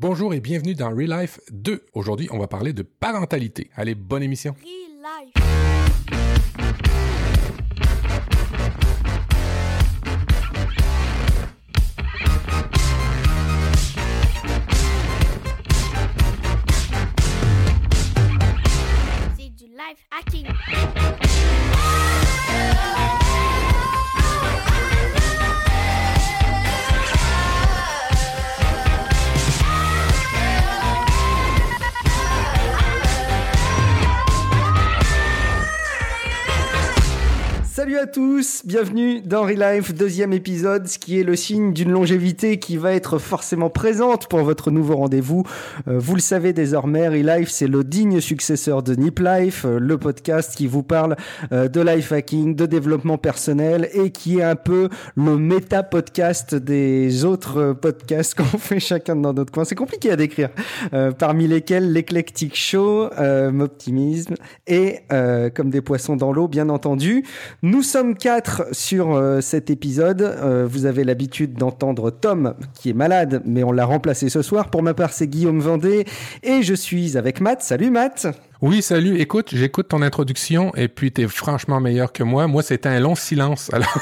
Bonjour et bienvenue dans Real Life 2. Aujourd'hui, on va parler de parentalité. Allez, bonne émission. Real life. À tous, bienvenue dans Relife, deuxième épisode, ce qui est le signe d'une longévité qui va être forcément présente pour votre nouveau rendez-vous. Euh, vous le savez désormais, Relife, c'est le digne successeur de Nip Life, euh, le podcast qui vous parle euh, de life hacking, de développement personnel et qui est un peu le méta-podcast des autres podcasts qu'on fait chacun dans notre coin. C'est compliqué à décrire. Parmi lesquels l'éclectic show, Moptimisme et comme des poissons dans l'eau, bien entendu. Nous sommes quatre sur euh, cet épisode. Euh, vous avez l'habitude d'entendre Tom qui est malade, mais on l'a remplacé ce soir. Pour ma part, c'est Guillaume Vendée et je suis avec Matt. Salut Matt. Oui, salut. Écoute, j'écoute ton introduction et puis t'es franchement meilleur que moi. Moi, c'était un long silence. Alors,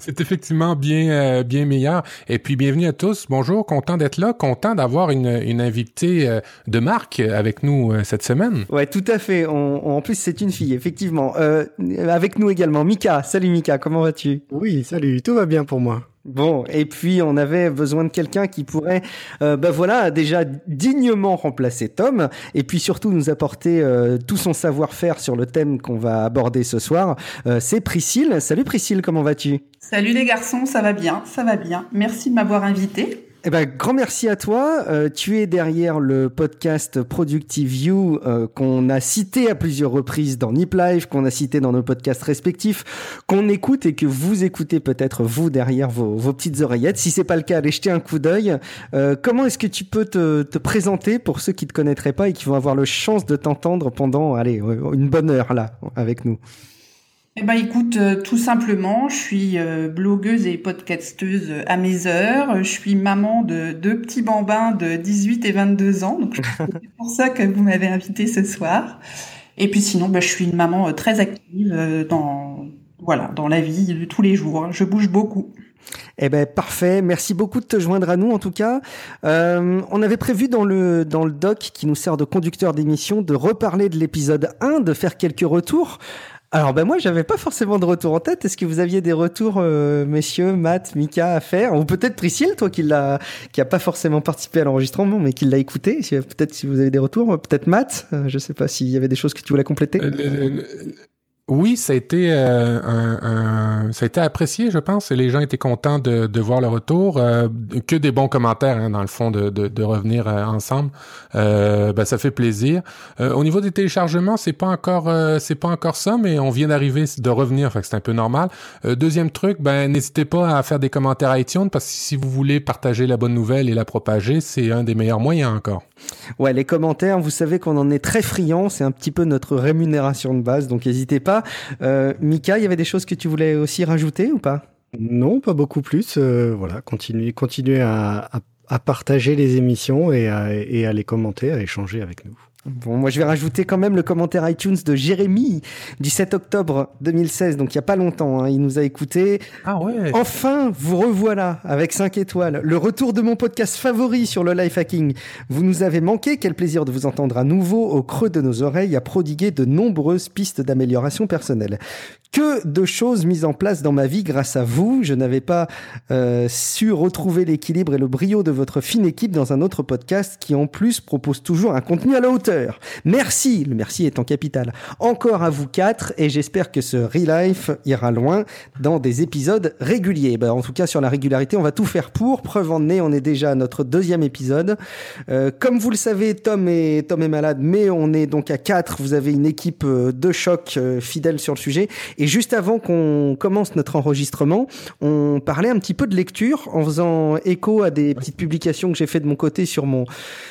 c'est effectivement bien, euh, bien meilleur. Et puis, bienvenue à tous. Bonjour, content d'être là, content d'avoir une, une invitée euh, de marque avec nous euh, cette semaine. Ouais, tout à fait. On- on- en plus, c'est une fille, effectivement. Euh, avec nous également, Mika. Salut Mika, comment vas-tu? Oui, salut, tout va bien pour moi. Bon, et puis on avait besoin de quelqu'un qui pourrait, euh, bah voilà, déjà dignement remplacer Tom, et puis surtout nous apporter euh, tout son savoir-faire sur le thème qu'on va aborder ce soir. Euh, c'est Priscille. Salut Priscille, comment vas-tu? Salut les garçons, ça va bien, ça va bien. Merci de m'avoir invité. Eh ben, grand merci à toi. Euh, tu es derrière le podcast Productive You euh, qu'on a cité à plusieurs reprises dans Nip Live, qu'on a cité dans nos podcasts respectifs, qu'on écoute et que vous écoutez peut-être vous derrière vos, vos petites oreillettes. Si c'est pas le cas, allez jeter un coup d'œil. Euh, comment est-ce que tu peux te, te présenter pour ceux qui te connaîtraient pas et qui vont avoir le chance de t'entendre pendant, allez, euh, une bonne heure là avec nous? Eh ben écoute, euh, tout simplement, je suis euh, blogueuse et podcasteuse à mes heures. Je suis maman de deux petits bambins de 18 et 22 ans, donc c'est pour ça que vous m'avez invité ce soir. Et puis sinon, ben, je suis une maman euh, très active dans voilà dans la vie de tous les jours. Je bouge beaucoup. Eh ben parfait, merci beaucoup de te joindre à nous en tout cas. On avait prévu dans le dans le doc qui nous sert de conducteur d'émission de reparler de l'épisode 1, de faire quelques retours. Alors ben moi j'avais pas forcément de retour en tête. Est-ce que vous aviez des retours, euh, messieurs, Matt, Mika, à faire ou peut-être Priscille, toi qui l'a qui a pas forcément participé à l'enregistrement mais qui l'a écouté? Peut-être si vous avez des retours, peut-être Matt. Euh, je sais pas s'il y avait des choses que tu voulais compléter. Euh, oui, ça a été euh, un, ça a été apprécié, je pense, et les gens étaient contents de, de voir le retour. Euh, que des bons commentaires, hein, dans le fond, de, de, revenir euh, ensemble. Ben, ça fait plaisir. Au niveau des téléchargements, c'est pas encore, c'est pas encore ça, mais on vient d'arriver de revenir, fait c'est un peu normal. Deuxième truc, ben n'hésitez pas à faire des commentaires iTunes parce que si vous voulez partager la bonne nouvelle et la propager, c'est un des meilleurs moyens encore. Ouais, les commentaires, vous savez qu'on en est très friand, c'est un petit peu notre rémunération de base, donc n'hésitez pas. Euh, Mika, il y avait des choses que tu voulais aussi rajouter ou pas? Non, pas beaucoup plus. euh, voilà, continuez, à, partager les émissions et à les commenter, à échanger avec nous. Bon, moi je vais rajouter quand même le commentaire iTunes de Jérémy du 7 octobre 2016, donc il y a pas longtemps, hein, il nous a écouté. Ah ouais. Enfin, vous revoilà avec 5 étoiles. Le retour de mon podcast favori sur le life hacking. Vous nous avez manqué. Quel plaisir de vous entendre à nouveau au creux de nos oreilles à prodiguer de nombreuses pistes d'amélioration personnelle. Que de choses mises en place dans ma vie grâce à vous. Je n'avais pas euh, su retrouver l'équilibre et le brio de votre fine équipe dans un autre podcast qui en plus propose toujours un contenu à la hauteur. Merci, le merci est en capital. Encore à vous quatre et j'espère que ce Relife ira loin dans des épisodes réguliers. Ben, en tout cas, sur la régularité, on va tout faire pour. Preuve en est, on est déjà à notre deuxième épisode. Euh, comme vous le savez, Tom est, Tom est malade, mais on est donc à quatre. Vous avez une équipe euh, de choc euh, fidèle sur le sujet. Et juste avant qu'on commence notre enregistrement, on parlait un petit peu de lecture en faisant écho à des petites publications que j'ai fait de mon côté sur mon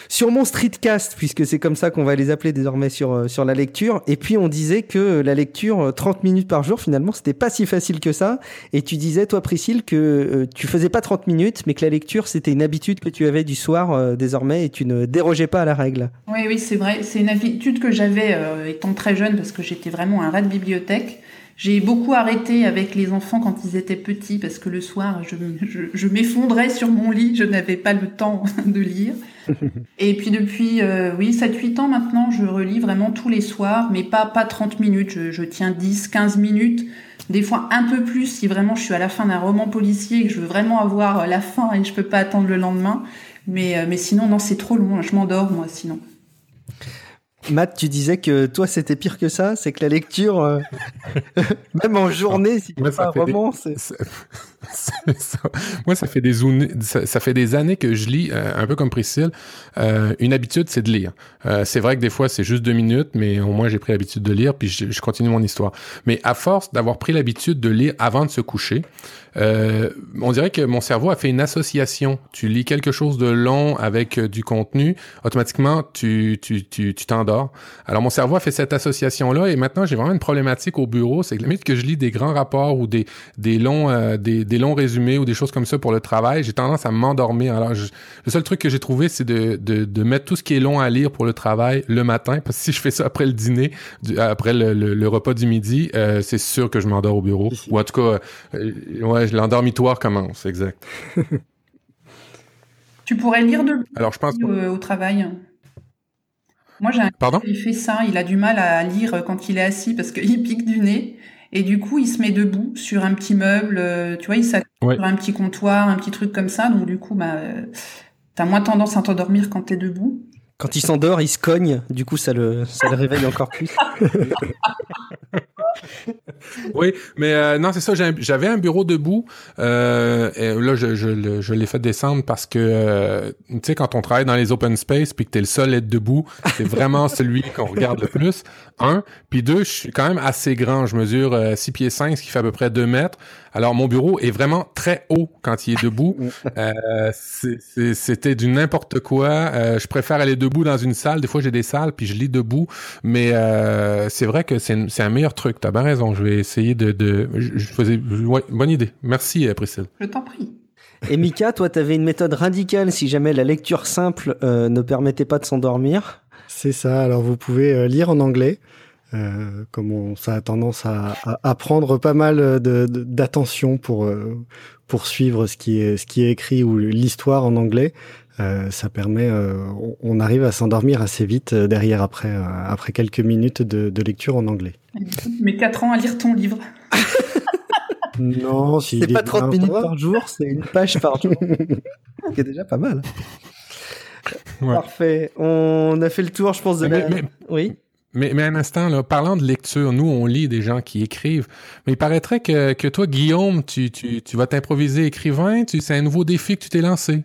sur mon streetcast, puisque c'est comme ça qu'on va les appeler désormais sur euh, sur la lecture. Et puis on disait que la lecture 30 minutes par jour, finalement, c'était pas si facile que ça. Et tu disais toi, Priscille, que tu faisais pas 30 minutes, mais que la lecture c'était une habitude que tu avais du soir désormais et tu ne dérogeais pas à la règle. Oui, oui, c'est vrai. C'est une habitude que j'avais étant très jeune parce que j'étais vraiment un rat de bibliothèque. J'ai beaucoup arrêté avec les enfants quand ils étaient petits parce que le soir, je, je, m'effondrais sur mon lit, je n'avais pas le temps de lire. Et puis depuis, euh, oui, 7-8 ans maintenant, je relis vraiment tous les soirs, mais pas, pas 30 minutes, je, je tiens 10, 15 minutes, des fois un peu plus si vraiment je suis à la fin d'un roman policier et que je veux vraiment avoir la fin et je peux pas attendre le lendemain. Mais, euh, mais sinon, non, c'est trop long, je m'endors moi sinon. Matt, tu disais que toi c'était pire que ça, c'est que la lecture, euh, même en journée, si tu pas un roman, c'est. Moi, ça fait des des années que je lis, euh, un peu comme Priscille. Euh, une habitude, c'est de lire. c'est vrai que des fois, c'est juste deux minutes, mais au moins j'ai pris l'habitude de lire, puis je, continue mon histoire. Mais à force d'avoir pris l'habitude de lire avant de se coucher, euh, on dirait que mon cerveau a fait une association. Tu lis quelque chose de long avec euh, du contenu, automatiquement tu tu t'endors. Alors mon cerveau a fait cette association là et maintenant j'ai vraiment une problématique au bureau, c'est que la minute que je lis des grands rapports ou des des longs euh, des, des longs résumés ou des choses comme ça pour le travail, j'ai tendance à m'endormir. Alors le seul truc que j'ai trouvé c'est de, de de mettre tout ce qui est long à lire pour le travail le matin parce que si je fais ça après le dîner, après le, le, repas du midi, euh, c'est sûr que je m'endors au bureau ou en tout cas ouais l'endormitoire commence, exact. tu pourrais lire de Alors, je pense au, travail. Moi, j'ai un Pardon? il fait ça, il a du mal à lire quand il est assis parce qu'il pique du nez. Et du coup, il se met debout sur un petit meuble, euh, tu vois, il s'accroche sur un petit comptoir, un petit truc comme ça. Donc, du coup, bah, euh, t'as moins tendance à t'endormir quand t'es debout. Quand il s'endort, il se cogne. Du coup, ça le, ça le réveille encore plus. oui, mais euh, non, c'est ça. J'avais un bureau debout. Euh, et là, je, je, je l'ai fait descendre parce que, euh, tu sais, quand on travaille dans les open space puis que t'es le seul à être debout, c'est vraiment celui qu'on regarde le plus. Un. Puis deux, je suis quand même assez grand. Je mesure 6 pieds 5, ce qui fait à peu près 2 mètres. Alors, mon bureau est vraiment très haut quand il est debout. C'était du n'importe quoi. je préfère aller debout dans une salle. Des fois, j'ai des salles, puis je lis debout. Mais c'est vrai que c'est un meilleur truc. T'as bien raison. Je vais essayer de. de je, faisais. bonne idée. Merci, euh, Priscille. Je t'en prie. Et Mika, toi, tu avais une méthode radicale si jamais la lecture simple euh, ne permettait pas de s'endormir. C'est ça. Alors, vous pouvez euh, lire en anglais. comme on, ça a tendance à, à, prendre pas mal d'attention pour pour suivre ce qui est ce qui est écrit ou l'histoire en anglais. Euh, ça permet, euh, on, arrive à s'endormir assez vite euh, derrière après, après quelques minutes de, de, lecture en anglais. Mais 4 ans à lire ton livre. non, si c'est pas 30 minutes par jour, c'est une page par jour. qui est déjà pas mal. Parfait. On a fait le tour, je pense, de mais, Oui. Mais, mais un instant, là, parlant de lecture, nous, on lit des gens qui écrivent. Mais il paraîtrait que, que toi, Guillaume, tu, tu, tu vas t'improviser écrivain. Tu, c'est un nouveau défi que tu t'es lancé.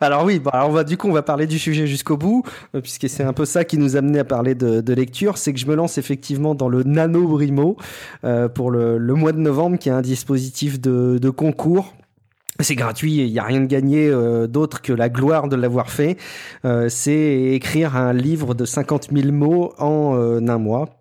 Alors oui, alors on va du coup on va parler du sujet jusqu'au bout, euh, puisque c'est un peu ça qui nous a amené à parler de, lecture, c'est que je me lance effectivement dans le Nano Brimo euh, pour le, mois de novembre, qui est un dispositif de, concours. C'est gratuit, il n'y a rien de gagné euh, d'autre que la gloire de l'avoir fait. c'est écrire un livre de 50 000 mots en un mois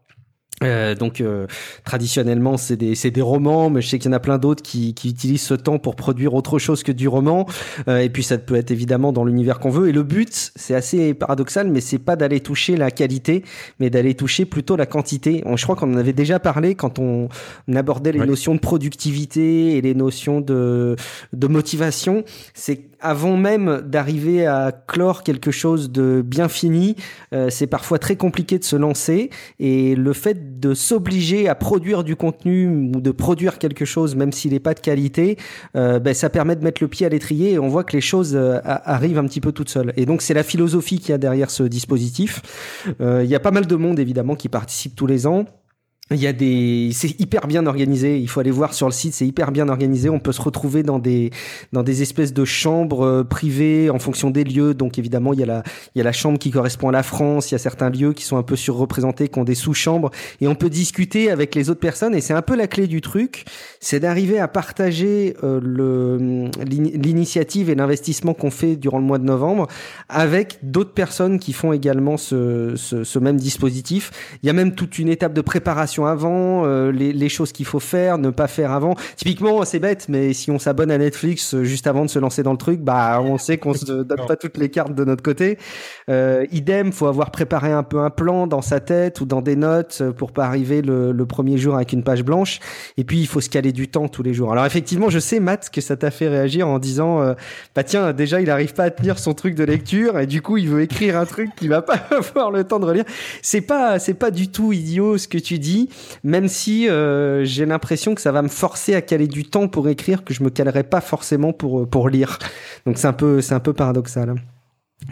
euh, donc euh, traditionnellement c'est des c'est des romans mais je sais qu'il y en a plein d'autres qui, qui utilisent ce temps pour produire autre chose que du roman. Euh, et puis ça peut être évidemment dans l'univers qu'on veut. Et le but c'est assez paradoxal mais c'est pas d'aller toucher la qualité mais d'aller toucher plutôt la quantité. Je crois qu'on en avait déjà parlé quand on, abordait les notions de productivité et les notions de de motivation. C'est avant même d'arriver à clore quelque chose de bien fini, euh, c'est parfois très compliqué de se lancer. Et le fait de s'obliger à produire du contenu ou de produire quelque chose, même s'il n'est pas de qualité, euh, ben, ça permet de mettre le pied à l'étrier et on voit que les choses euh, arrivent un petit peu toutes seules. Et donc c'est la philosophie qu'il y a derrière ce dispositif. Il y a pas mal de monde évidemment qui participe tous les ans. Il y a des, c'est hyper bien organisé. Il faut aller voir sur le site, c'est hyper bien organisé. On peut se retrouver dans des, dans des espèces de chambres euh, privées en fonction des lieux. Donc évidemment, il y a la, il y a la chambre qui correspond à la France. Il y a certains lieux qui sont un peu surreprésentés, qui ont des sous-chambres, et on peut discuter avec les autres personnes. Et c'est un peu la clé du truc, c'est d'arriver à partager euh, le, l'initiative et l'investissement qu'on fait durant le mois de novembre avec d'autres personnes qui font également ce, ce, ce même dispositif. Il y a même toute une étape de préparation avant, euh, les, les, choses qu'il faut faire, ne pas faire avant. Typiquement, c'est bête, mais si on s'abonne à Netflix euh, juste avant de se lancer dans le truc, bah on sait qu'on se donne pas toutes les cartes de notre côté. Euh, idem, faut avoir préparé un peu un plan dans sa tête ou dans des notes pour pas arriver le, le premier jour avec une page blanche. Et puis il faut se caler du temps tous les jours. Alors effectivement, je sais Matt que ça t'a fait réagir en disant, euh, bah tiens, déjà il arrive pas à tenir son truc de lecture et du coup il veut écrire un truc qu'il va pas avoir le temps de relire. C'est pas, c'est pas du tout idiot ce que tu dis même si euh, j'ai l'impression que ça va me forcer à caler du temps pour écrire que je me calerai pas forcément pour pour lire. Donc c'est un peu c'est un peu paradoxal.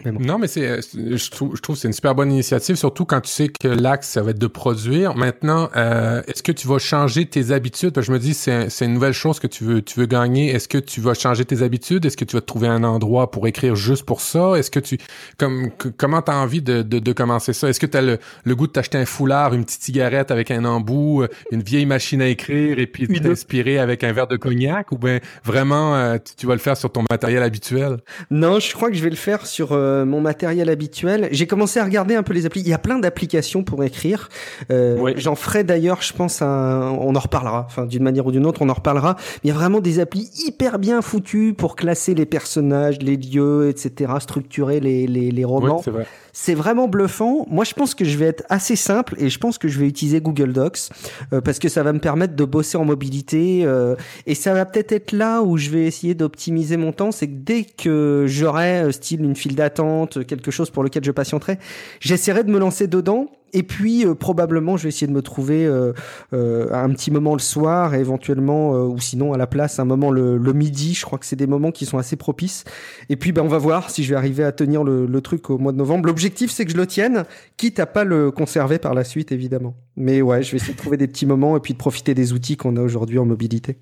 Non, mais c'est, je trouve, je trouve c'est une super bonne initiative, surtout quand tu sais que l'axe, ça va être de produire. Maintenant, euh, est-ce que tu vas changer tes habitudes? Parce que je me dis, c'est, c'est une nouvelle chose que tu veux, tu veux gagner. Est-ce que tu vas changer tes habitudes? Est-ce que tu vas trouver un endroit pour écrire juste pour ça? Est-ce que tu, comme, que, comment t'as envie de, de, de, commencer ça? Est-ce que t'as le, le goût de t'acheter un foulard, une petite cigarette avec un embout, une vieille machine à écrire et puis t'inspirer avec un verre de cognac? Ou bien vraiment, euh, tu, tu vas le faire sur ton matériel habituel? Non, je crois que je vais le faire sur euh, mon matériel habituel. J'ai commencé à regarder un peu les applis. Il y a plein d'applications pour écrire. Euh. J'en ferai d'ailleurs, je pense, un... on en reparlera. Enfin, d'une manière ou d'une autre, on en reparlera. Il y a vraiment des applis hyper bien foutues pour classer les personnages, les lieux, etc., structurer les, les, les romans. C'est c'est vraiment bluffant. Moi, je pense que je vais être assez simple et je pense que je vais utiliser Google Docs euh, parce que ça va me permettre de bosser en mobilité euh, et ça va peut-être être là où je vais essayer d'optimiser mon temps. C'est que dès que j'aurai euh, style une file d'attente, quelque chose pour lequel je patienterai, j'essaierai de me lancer dedans et puis euh, probablement, je vais essayer de me trouver euh, euh, un petit moment le soir, et éventuellement, ou sinon à la place un moment le, midi. Je crois que c'est des moments qui sont assez propices. Et puis, ben, on va voir si je vais arriver à tenir le, le truc au mois de novembre. L'objectif, c'est que je le tienne, quitte à pas le conserver par la suite, évidemment. Mais ouais, je vais essayer de trouver des petits moments et puis de profiter des outils qu'on a aujourd'hui en mobilité.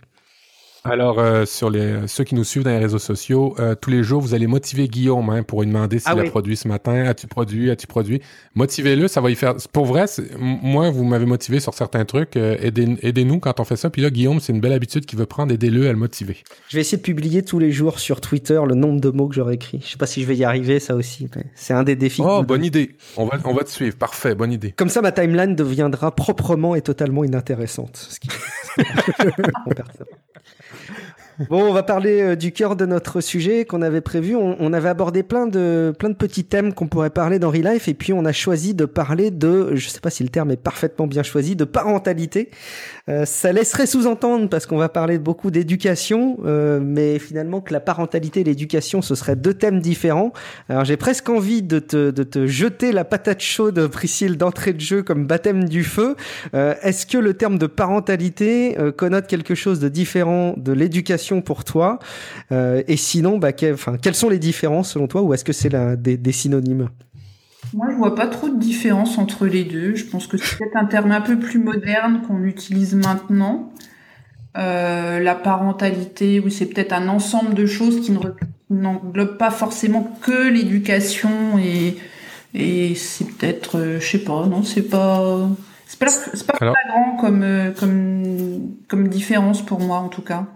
Alors, euh, sur les ceux qui nous suivent dans les réseaux sociaux, euh, tous les jours, vous allez motiver Guillaume hein, pour lui demander s'il ah oui. a produit ce matin. As-tu produit? As-tu produit? Motivez-le, ça va y faire. Pour vrai, moi, vous m'avez motivé sur certains trucs. Euh, aidez, aidez-nous quand on fait ça. Puis là, Guillaume, c'est une belle habitude qu'il veut prendre. Aidez-le à le motiver. Je vais essayer de publier tous les jours sur Twitter le nombre de mots que j'aurais écrit. Je sais pas si je vais y arriver, ça aussi. c'est un des défis. Oh, bonne idée. On va, on va te suivre. Parfait, bonne idée. Comme ça, ma timeline deviendra proprement et totalement inintéressante. Ce qui on perd ça. Bon, on va parler euh, du cœur de notre sujet qu'on avait prévu. On, avait abordé plein de plein de petits thèmes qu'on pourrait parler dans Real Life et puis on a choisi de parler de, je sais pas si le terme est parfaitement bien choisi, de parentalité. Euh, ça laisserait sous-entendre parce qu'on va parler beaucoup d'éducation, euh, mais finalement que la parentalité et l'éducation ce seraient deux thèmes différents. Alors j'ai presque envie de te de te jeter la patate chaude, Priscille, d'entrée de jeu comme baptême du feu. Est-ce que le terme de parentalité connote quelque chose de différent de l'éducation pour toi euh, Et sinon, bah, que, quelles sont les différences selon toi ou est-ce que c'est des, des, synonymes? Moi, je vois pas trop de différence entre les deux. Je pense que c'est peut-être un terme un peu plus moderne qu'on utilise maintenant. Euh, la parentalité, oui, c'est peut-être un ensemble de choses qui n'englobent pas forcément que l'éducation et, et c'est peut-être, euh, je sais pas, non, c'est pas, c'est pas, pas Alors... comme, euh, comme, comme différence pour moi en tout cas.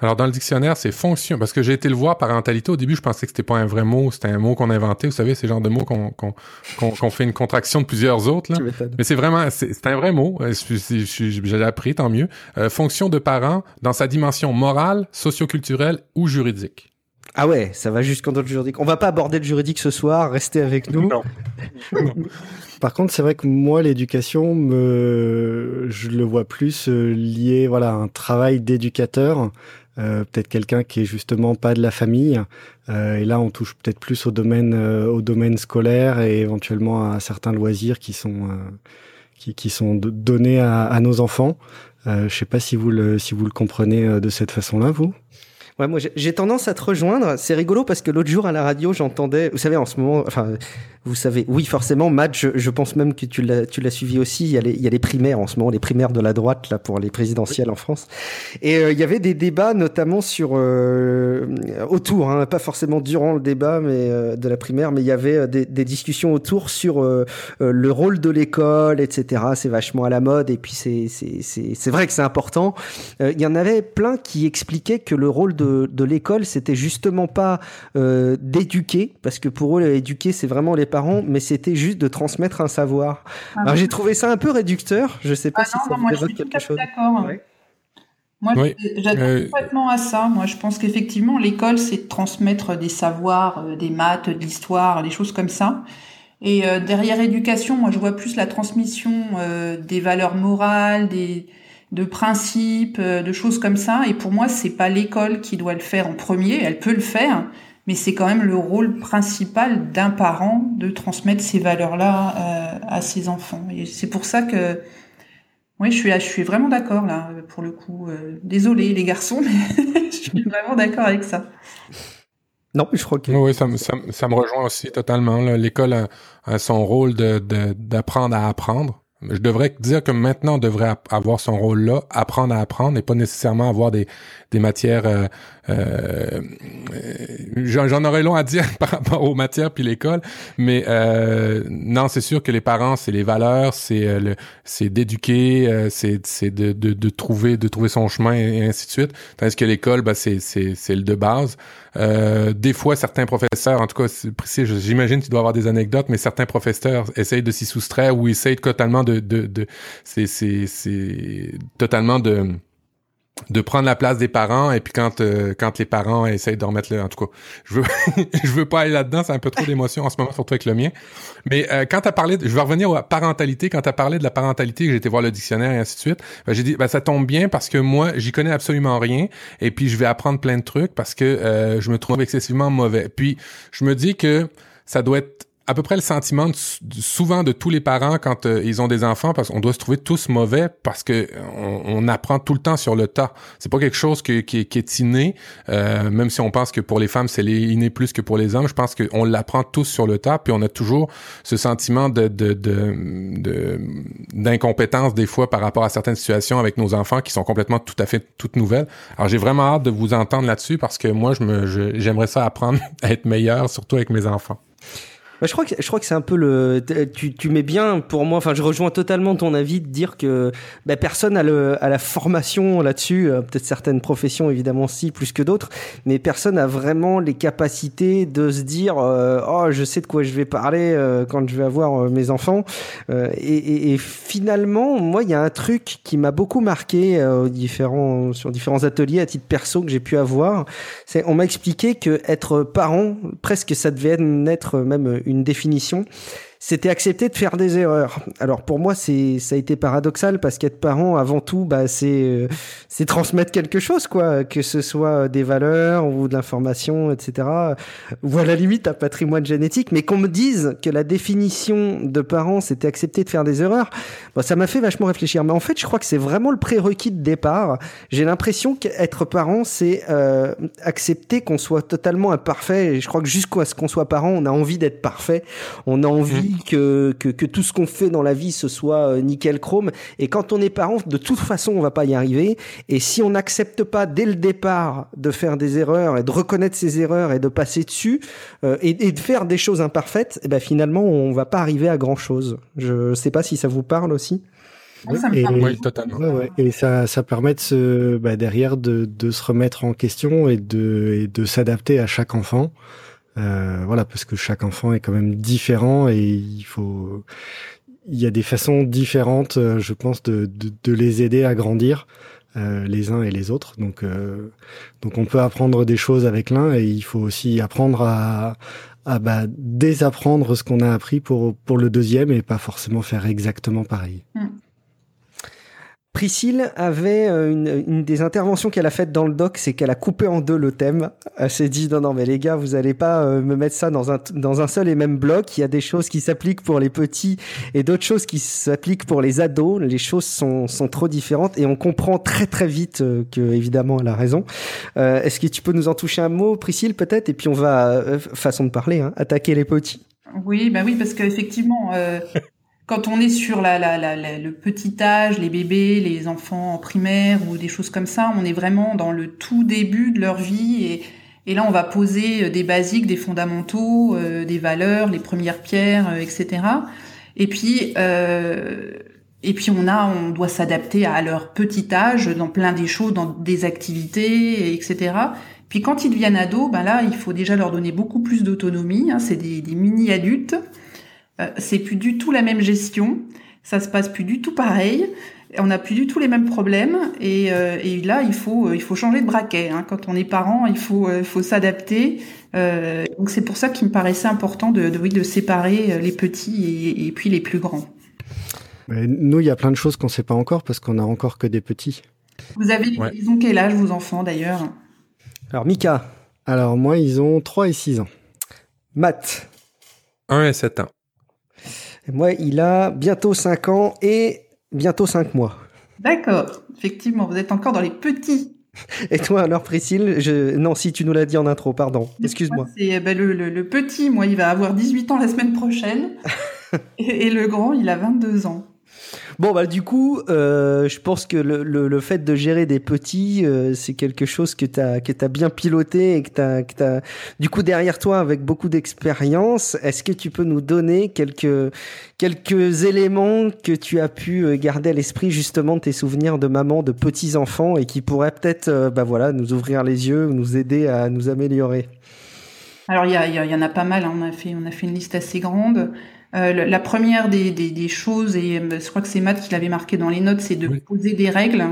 Alors dans le dictionnaire, c'est fonction parce que j'ai été le voir parentalité au début, je pensais que c'était pas un vrai mot, c'était un mot qu'on a inventé, vous savez, ces genres de mots qu'on qu'on qu'on qu fait une contraction de plusieurs autres là. Mais c'est vraiment c'est un vrai mot, j'ai appris tant mieux. Euh, fonction de parent dans sa dimension morale, socioculturelle ou juridique. Ah ouais, ça va jusqu'en le juridique. On va pas aborder le juridique ce soir, restez avec nous. Non. Par contre, c'est vrai que moi, l'éducation, me... je le vois plus euh, lié voilà, à un travail d'éducateur. Euh, peut-être quelqu'un qui est justement pas de la famille. Euh, et là, on touche peut-être plus au domaine, euh, au domaine scolaire et éventuellement à certains loisirs qui sont euh, qui, qui, sont donnés à, à nos enfants. je sais pas si vous le si vous le comprenez de cette façon-là, vous? Ouais, moi j'ai tendance à te rejoindre. C'est rigolo parce que l'autre jour à la radio, j'entendais, vous savez, en ce moment, enfin, vous savez, oui, forcément, Matt, je, je pense même que tu l'as, tu l'as suivi aussi. Il y, a les, il y a les primaires en ce moment, les primaires de la droite là pour les présidentielles en France. Et euh, il y avait des débats, notamment sur euh, autour, hein, pas forcément durant le débat, mais euh, de la primaire, mais il y avait euh, des, des discussions autour sur euh, euh, le rôle de l'école, etc. C'est vachement à la mode et puis c'est c'est c'est c'est vrai que c'est important. Euh, Il y en avait plein qui expliquaient que le rôle de de, l'école, c'était justement pas euh, d'éduquer, parce que pour eux, éduquer, c'est vraiment les parents, mais c'était juste de transmettre un savoir. Ah Alors oui. j'ai trouvé ça un peu réducteur. Je sais pas Ah si non, ça non, vous moi je évoque suis tout quelque à fait chose. d'accord. Ouais. Moi, Oui. j'adhère Euh, complètement à ça. Moi, je pense qu'effectivement, l'école, c'est de transmettre des savoirs, euh, des maths, de l'histoire, des choses comme ça. Et euh, derrière éducation, moi, je vois plus la transmission euh, des valeurs morales, des de principes, euh, de choses comme ça. Et pour moi, c'est pas l'école qui doit le faire en premier. Elle peut le faire, mais c'est quand même le rôle principal d'un parent de transmettre ces valeurs-là euh, à ses enfants. Et c'est pour ça que oui, je suis, je suis vraiment d'accord là, pour le coup. Euh, désolé les garçons, mais je suis vraiment d'accord avec ça. Non, je crois que. Oui, ça, me- ça, me- ça me rejoint aussi totalement. L'école a, a son rôle de, de- d'apprendre à apprendre. Je devrais dire que maintenant, on devrait avoir son rôle-là, apprendre à apprendre, et pas nécessairement avoir des, des matières... euh, euh, j'en, aurais long à dire par rapport aux matières puis l'école, mais euh, non, c'est sûr que les parents, c'est les valeurs, c'est euh, le, c'est d'éduquer, euh, c'est, c'est de, de, de trouver de trouver son chemin et ainsi de suite. Tandis que l'école, bah, c'est, c'est, c'est le de base. Des fois, certains professeurs, en tout cas, j'imagine doit y avoir des anecdotes, mais certains professeurs essayent de s'y soustraire ou essayent totalement de, de, de c'est totalement de de prendre la place des parents et puis quand euh, quand les parents essayent de remettre le en tout cas je veux je veux pas aller là-dedans c'est un peu trop d'émotions en ce moment surtout avec le mien. Mais euh, quand t'as parlé je vais revenir à parentalité quand t'as parlé de la parentalité que été voir le dictionnaire et ainsi de suite ben, j'ai dit ben, ça tombe bien parce que moi j'y connais absolument rien et puis je vais apprendre plein de trucs parce que euh, je me trouve excessivement mauvais. Puis je me dis que ça doit être à peu près le sentiment de- souvent de tous les parents quand euh, ils ont des enfants parce qu'on doit se trouver tous mauvais parce que on, on apprend tout le temps sur le tas. C'est pas quelque chose qui, qui est inné, euh, même si on pense que pour les femmes c'est inné plus que pour les hommes. Je pense qu'on l'apprend tous sur le tas, puis on a toujours ce sentiment de de- de- de- d'incompétence des fois par rapport à certaines situations avec nos enfants qui sont complètement tout à fait toutes nouvelles. Alors j'ai vraiment hâte de vous entendre là-dessus parce que moi je me j'aimerais ça apprendre à être meilleur, surtout avec mes enfants. Bah, je crois que je crois que c'est un peu le tu, tu mets bien pour moi enfin je rejoins totalement ton avis de dire que bah, personne a le a la formation là-dessus euh, peut-être certaines professions évidemment si plus que d'autres mais personne a vraiment les capacités de se dire euh, oh je sais de quoi je vais parler euh, quand je vais avoir euh, mes enfants. Euh, et, et, et finalement moi il y a un truc qui m'a beaucoup marqué aux différents sur différents ateliers à titre perso que j'ai pu avoir c'est on m'a expliqué que être parent presque ça devait être même définition c'était accepter de faire des erreurs. Alors pour moi, c'est ça a été paradoxal parce qu'être parent, avant tout, bah c'est euh, c'est transmettre quelque chose, quoi, que ce soit des valeurs ou de l'information, etc. Ou à la limite un patrimoine génétique. Mais qu'on me dise que la définition de parent, c'était accepter de faire des erreurs, bah, ça m'a fait vachement réfléchir. Mais en fait, je crois que c'est vraiment le prérequis de départ. J'ai l'impression qu'être parent, c'est euh, accepter qu'on soit totalement imparfait. Et je crois que jusqu'à ce qu'on soit parent, on a envie d'être parfait. On a envie que, que, que tout ce qu'on fait dans la vie, ce soit euh, nickel chrome. Et quand on est parent, de toute façon, on va pas y arriver. Et si on n'accepte pas dès le départ de faire des erreurs et de reconnaître ses erreurs et de passer dessus euh, et, et de faire des choses imparfaites, eh ben finalement, on va pas arriver à grand chose. Je sais pas si ça vous parle aussi. Moi, ça me Et- parle. Oui, totalement. Ouais, ouais. Et ça, ça permet de se, bah, derrière de, de se remettre en question et de, et de s'adapter à chaque enfant. Euh, voilà, parce que chaque enfant est quand même différent et il faut, il y a des façons différentes, euh, je pense, de, de, de les aider à grandir. euh, les uns et les autres. Donc, euh, donc on peut apprendre des choses avec l'un et il faut aussi apprendre à, à bah, désapprendre ce qu'on a appris pour pour le deuxième et pas forcément faire exactement pareil. Priscille avait euh, une, des interventions qu'elle a faites dans le doc, c'est qu'elle a coupé en deux le thème. Elle s'est dit non non mais les gars vous allez pas euh, me mettre ça dans un dans un seul et même bloc. Il y a des choses qui s'appliquent pour les petits et d'autres choses qui s'appliquent pour les ados. Les choses sont sont trop différentes et on comprend très très vite euh, que évidemment elle a raison. Est-ce que tu peux nous en toucher un mot, Priscille peut-être? Et puis on va façon de parler hein, attaquer les petits. Oui, bah oui, parce qu'effectivement, quand on est sur la, la, la, le petit âge, les bébés, les enfants en primaire ou des choses comme ça, on est vraiment dans le tout début de leur vie et, et là on va poser euh, des basiques, des fondamentaux, euh, des valeurs, les premières pierres, euh, etc. Et puis euh, et puis on a, on doit s'adapter à leur petit âge dans plein des choses, dans des activités, etc. Puis quand ils deviennent ados, ben là il faut déjà leur donner beaucoup plus d'autonomie. Hein, c'est des, des mini adultes. Euh, c'est plus du tout la même gestion, ça se passe plus du tout pareil, on n'a plus du tout les mêmes problèmes et, euh, et là il faut euh, il faut changer de braquet. Hein. Quand on est parent, il faut euh, faut s'adapter. Euh, donc c'est pour ça qu'il me paraissait important de, de oui de séparer les petits et, et puis les plus grands. Mais nous, il y a plein de choses qu'on sait pas encore parce qu'on a encore que des petits. Vous avez Ouais. ils ont quel âge vos enfants d'ailleurs? Alors Mika, Alors moi, ils ont 3 et 6 ans. Matt. 1 et 7 ans. Et Moi, il a bientôt 5 ans et bientôt 5 mois. D'accord, effectivement, vous êtes encore dans les petits. Et toi alors Priscille je... Non, si tu nous l'as dit en intro, pardon. Excuse-moi. Moi, C'est ben, le, le, le petit, moi, il va avoir 18 ans la semaine prochaine. et, et le grand, il a 22 ans. Bon, bah du coup, euh, je pense que le, le, le fait de gérer des petits, euh, c'est quelque chose que tu as, que as bien piloté et que tu as, que t'as, du coup, derrière toi, avec beaucoup d'expérience, est-ce que tu peux nous donner quelques, quelques éléments que tu as pu euh, garder à l'esprit, justement, de tes souvenirs de maman, de petits-enfants et qui pourraient peut-être, euh, bah voilà, nous ouvrir les yeux, ou nous aider à nous améliorer? Alors, il y, y, y en a pas mal, hein. on, a fait, on a fait une liste assez grande. Euh, la première des, des, des choses, et euh, je crois que c'est Matt qui l'avait marqué dans les notes, c'est de Oui. poser des règles.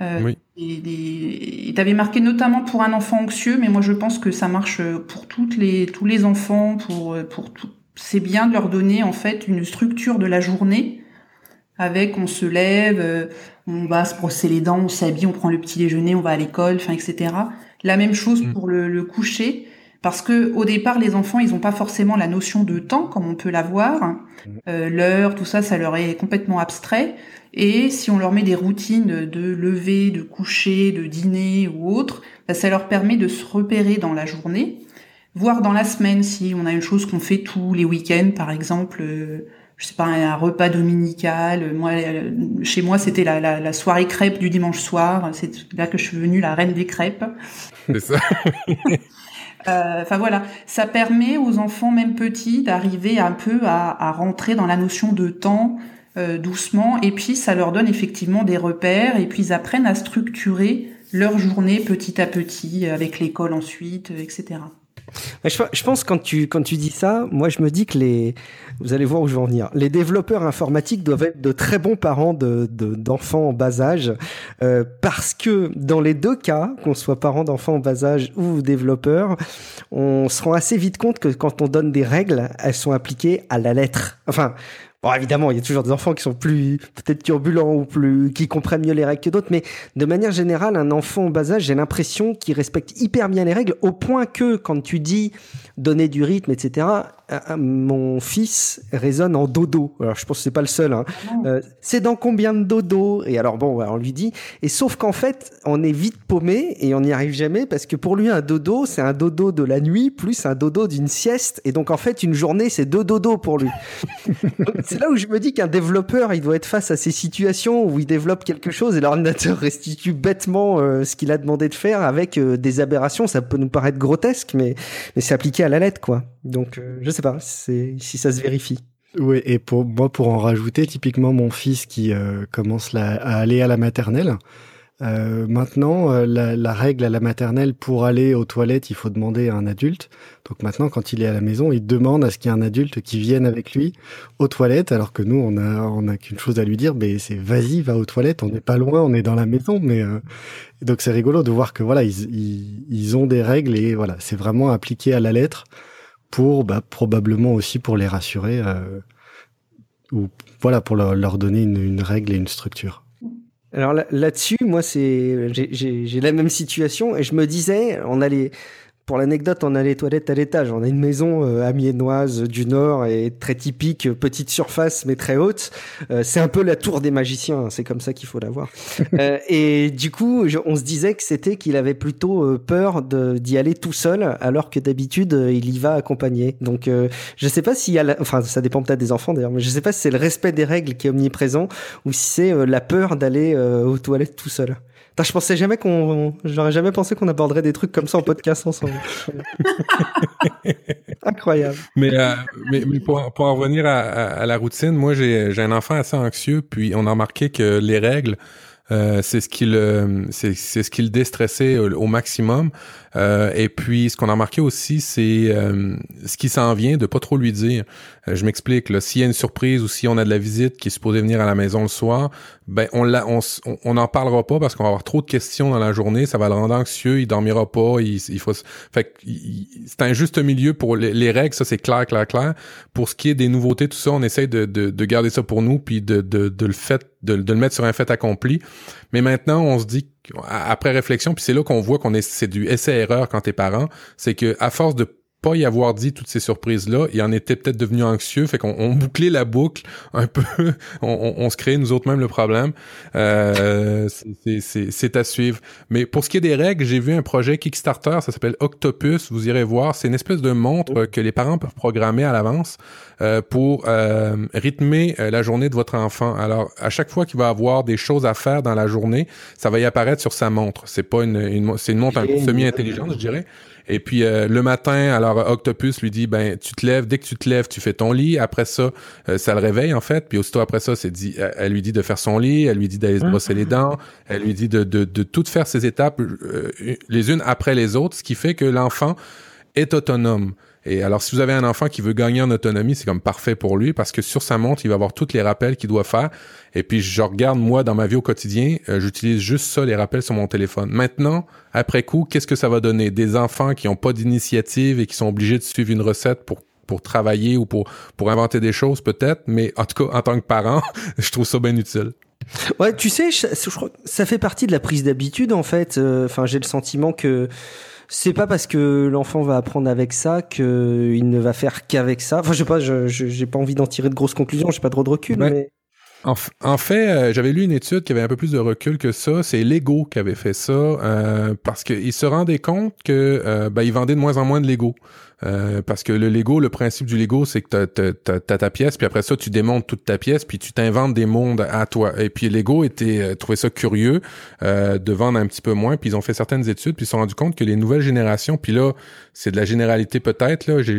Euh, Oui. Et tu avais marqué notamment pour un enfant anxieux, mais moi je pense que ça marche pour toutes les, tous les enfants, pour, pour tout. C'est bien de leur donner en fait une structure de la journée avec on se lève, euh, on va se brosser les dents, on s'habille, on prend le petit déjeuner, on va à l'école, enfin etc. La même chose Mm. pour le, le coucher, parce que au départ les enfants ils n'ont pas forcément la notion de temps comme on peut l'avoir, euh, l'heure, tout ça, ça leur est complètement abstrait. Et si on leur met des routines de lever, de coucher, de dîner ou autre, bah, ça leur permet de se repérer dans la journée, voire dans la semaine si on a une chose qu'on fait tous les week-ends, par exemple. euh, je sais pas, un repas dominical. Moi, euh, chez moi, c'était la, la, la soirée crêpe du dimanche soir. C'est là que je suis venue la reine des crêpes. C'est ça. Euh, Enfin voilà, ça permet aux enfants, même petits, d'arriver un peu à, rentrer dans la notion de temps euh, doucement. Et puis, ça leur donne effectivement des repères. Et puis, ils apprennent à structurer leur journée petit à petit, avec l'école ensuite, etc. Je, pense quand tu quand tu dis ça, moi je me dis que les vous allez voir où je vais en venir. Les développeurs informatiques doivent être de très bons parents de- d'enfants en bas âge euh, parce que dans les deux cas, qu'on soit parent d'enfants en bas âge ou développeur, on se rend assez vite compte que quand on donne des règles, elles sont appliquées à la lettre. Enfin. Bon, évidemment, il y a toujours des enfants qui sont plus peut-être turbulents ou plus qui comprennent mieux les règles que d'autres, mais de manière générale, un enfant en bas âge, j'ai l'impression qu'il respecte hyper bien les règles, au point que quand tu dis donner du rythme, etc., euh, euh, mon fils résonne en dodo. Alors, je pense que c'est pas le seul. Hein. Euh, c'est dans combien de dodo? Et alors, bon, on lui dit. Et sauf qu'en fait, on est vite paumé et on n'y arrive jamais parce que pour lui, un dodo, c'est un dodo de la nuit plus un dodo d'une sieste. Et donc, en fait, une journée, c'est deux dodos pour lui. C'est là où je me dis qu'un développeur, il doit être face à ces situations où il développe quelque chose et l'ordinateur restitue bêtement euh, ce qu'il a demandé de faire avec euh, des aberrations. Ça peut nous paraître grotesque, mais, mais c'est appliqué à la lettre, quoi. Donc, euh, je sais pas si ça se vérifie. Oui, et pour moi, pour en rajouter, typiquement mon fils qui commence à aller à la maternelle. Euh, maintenant, euh, la, la règle à la maternelle pour aller aux toilettes, il faut demander à un adulte. Donc maintenant, quand il est à la maison, il demande à ce qu'il y ait un adulte qui vienne avec lui aux toilettes, alors que nous, on a, on a qu'une chose à lui dire, mais c'est vas-y, va aux toilettes. On n'est pas loin, on est dans la maison, mais euh, donc c'est rigolo de voir que voilà, ils, ils, ils ont des règles et voilà, c'est vraiment appliqué à la lettre pour bah, probablement aussi pour les rassurer euh, ou voilà pour leur, leur donner une, une règle et une structure. Alors là- là-dessus, moi, c'est j'ai la même situation et je me disais, on allait. Pour l'anecdote, on a les toilettes à l'étage. On a une maison euh, amiénoise du Nord et très typique, petite surface mais très haute. Euh, c'est un peu la tour des magiciens. hein, C'est comme ça qu'il faut la voir. Euh, et du coup, je- on se disait que c'était qu'il avait plutôt euh, peur de- d'y aller tout seul, alors que d'habitude euh, il y va accompagné. Donc, euh, je sais pas s'il y a, la- enfin, ça dépend peut-être des enfants d'ailleurs, mais je sais pas si c'est le respect des règles qui est omniprésent ou si c'est euh, la peur d'aller euh, aux toilettes tout seul. Je pensais jamais qu'on, j'aurais jamais pensé qu'on aborderait des trucs comme ça en podcast ensemble. Incroyable. Mais, euh, mais, mais pour, pour en revenir à, à, à la routine, moi j'ai j'ai un enfant assez anxieux, puis on a remarqué que les règles, euh, c'est ce qui le c'est c'est ce qui le déstressait au, au maximum. Euh, et puis ce qu'on a remarqué aussi, c'est euh, ce qui s'en vient de pas trop lui dire. Euh, je m'explique. S'il y a une surprise ou si on a de la visite qui est supposée venir à la maison le soir, ben on la, on, on, en parlera pas parce qu'on va avoir trop de questions dans la journée. Ça va le rendre anxieux. Il dormira pas. Il, il faut. Fait c'est un juste milieu pour les, les règles. Ça c'est clair, clair, clair. Pour ce qui est des nouveautés, tout ça, on essaye de, de, de garder ça pour nous puis de, de, le fait de, le mettre sur un fait accompli. Mais maintenant, on se dit après réflexion, puis c'est là qu'on voit qu'on est c'est du essai-erreur quand t'es parent, c'est que à force de pas y avoir dit toutes ces surprises-là, il en était peut-être devenu anxieux, fait qu'on on bouclait la boucle un peu, on, on, on se crée nous autres même le problème. Euh, c'est- à suivre. Mais pour ce qui est des règles, j'ai vu un projet Kickstarter, ça s'appelle Octopus, vous irez voir, c'est une espèce de montre que les parents peuvent programmer à l'avance euh, pour euh, rythmer la journée de votre enfant. Alors, à chaque fois qu'il va avoir des choses à faire dans la journée, ça va y apparaître sur sa montre. C'est pas une, une c'est une montre un semi-intelligente, je dirais. Et puis euh, le matin, alors Octopus lui dit ben tu te lèves, dès que tu te lèves, tu fais ton lit. Après ça, euh, ça le réveille en fait. Puis aussitôt après ça, c'est dit, elle, elle lui dit de faire son lit, elle lui dit d'aller se brosser les dents, elle lui dit de de, de toutes faire ses étapes euh, les unes après les autres, ce qui fait que l'enfant est autonome. Et alors, si vous avez un enfant qui veut gagner en autonomie, c'est comme parfait pour lui parce que sur sa montre, il va avoir tous les rappels qu'il doit faire. Et puis, je regarde, moi, dans ma vie au quotidien, euh, j'utilise juste ça, les rappels sur mon téléphone. Maintenant, après coup, qu'est-ce que ça va donner? Des enfants qui n'ont pas d'initiative et qui sont obligés de suivre une recette pour pour travailler ou pour pour inventer des choses peut-être, mais en tout cas en tant que parent, je trouve ça bien utile. Ouais, tu sais, je, je crois que ça fait partie de la prise d'habitude en fait. Euh, Enfin, j'ai le sentiment que c'est pas parce que l'enfant va apprendre avec ça que il ne va faire qu'avec ça. Enfin, je sais pas, j'ai pas envie d'en tirer de grosses conclusions. J'ai pas trop de recul, Ouais. mais En, fait, euh, j'avais lu une étude qui avait un peu plus de recul que ça. C'est Lego qui avait fait ça euh, parce qu'il se rendait compte que euh, ben, il vendait de moins en moins de Lego. Euh, parce que le Lego, le principe du Lego, c'est que t'as, ta pièce, puis après ça, tu démontes toute ta pièce, puis tu t'inventes des mondes à toi. Et puis Lego était euh, trouvait ça curieux euh, de vendre un petit peu moins, puis ils ont fait certaines études, puis ils se sont rendus compte que les nouvelles générations, puis là, c'est de la généralité peut-être, là, j'ai,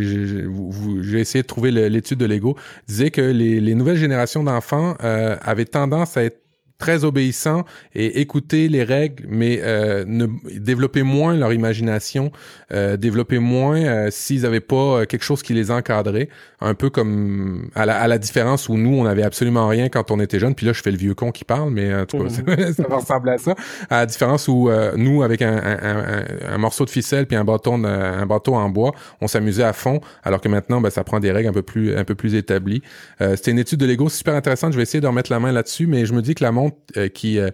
essayé de trouver l'étude de Lego, disait que les, les nouvelles générations d'enfants euh, avaient tendance à être très obéissants et écouter les règles, mais euh, ne développer moins leur imagination, euh, développer moins euh, s'ils avaient pas quelque chose qui les encadrait, un peu comme à la, à la différence où nous on avait absolument rien quand on était jeune, puis là je fais le vieux con qui parle, mais en tout cas ça va ressembler à ça, à la différence où euh, nous avec un, un, un, un morceau de ficelle puis un bâton de- un bateau en bois, on s'amusait à fond, alors que maintenant ben, ça prend des règles un peu plus un peu plus établies. Euh, C'était une étude de Lego super intéressante, je vais essayer de remettre la main là-dessus, mais je me dis que la montre euh, qui euh,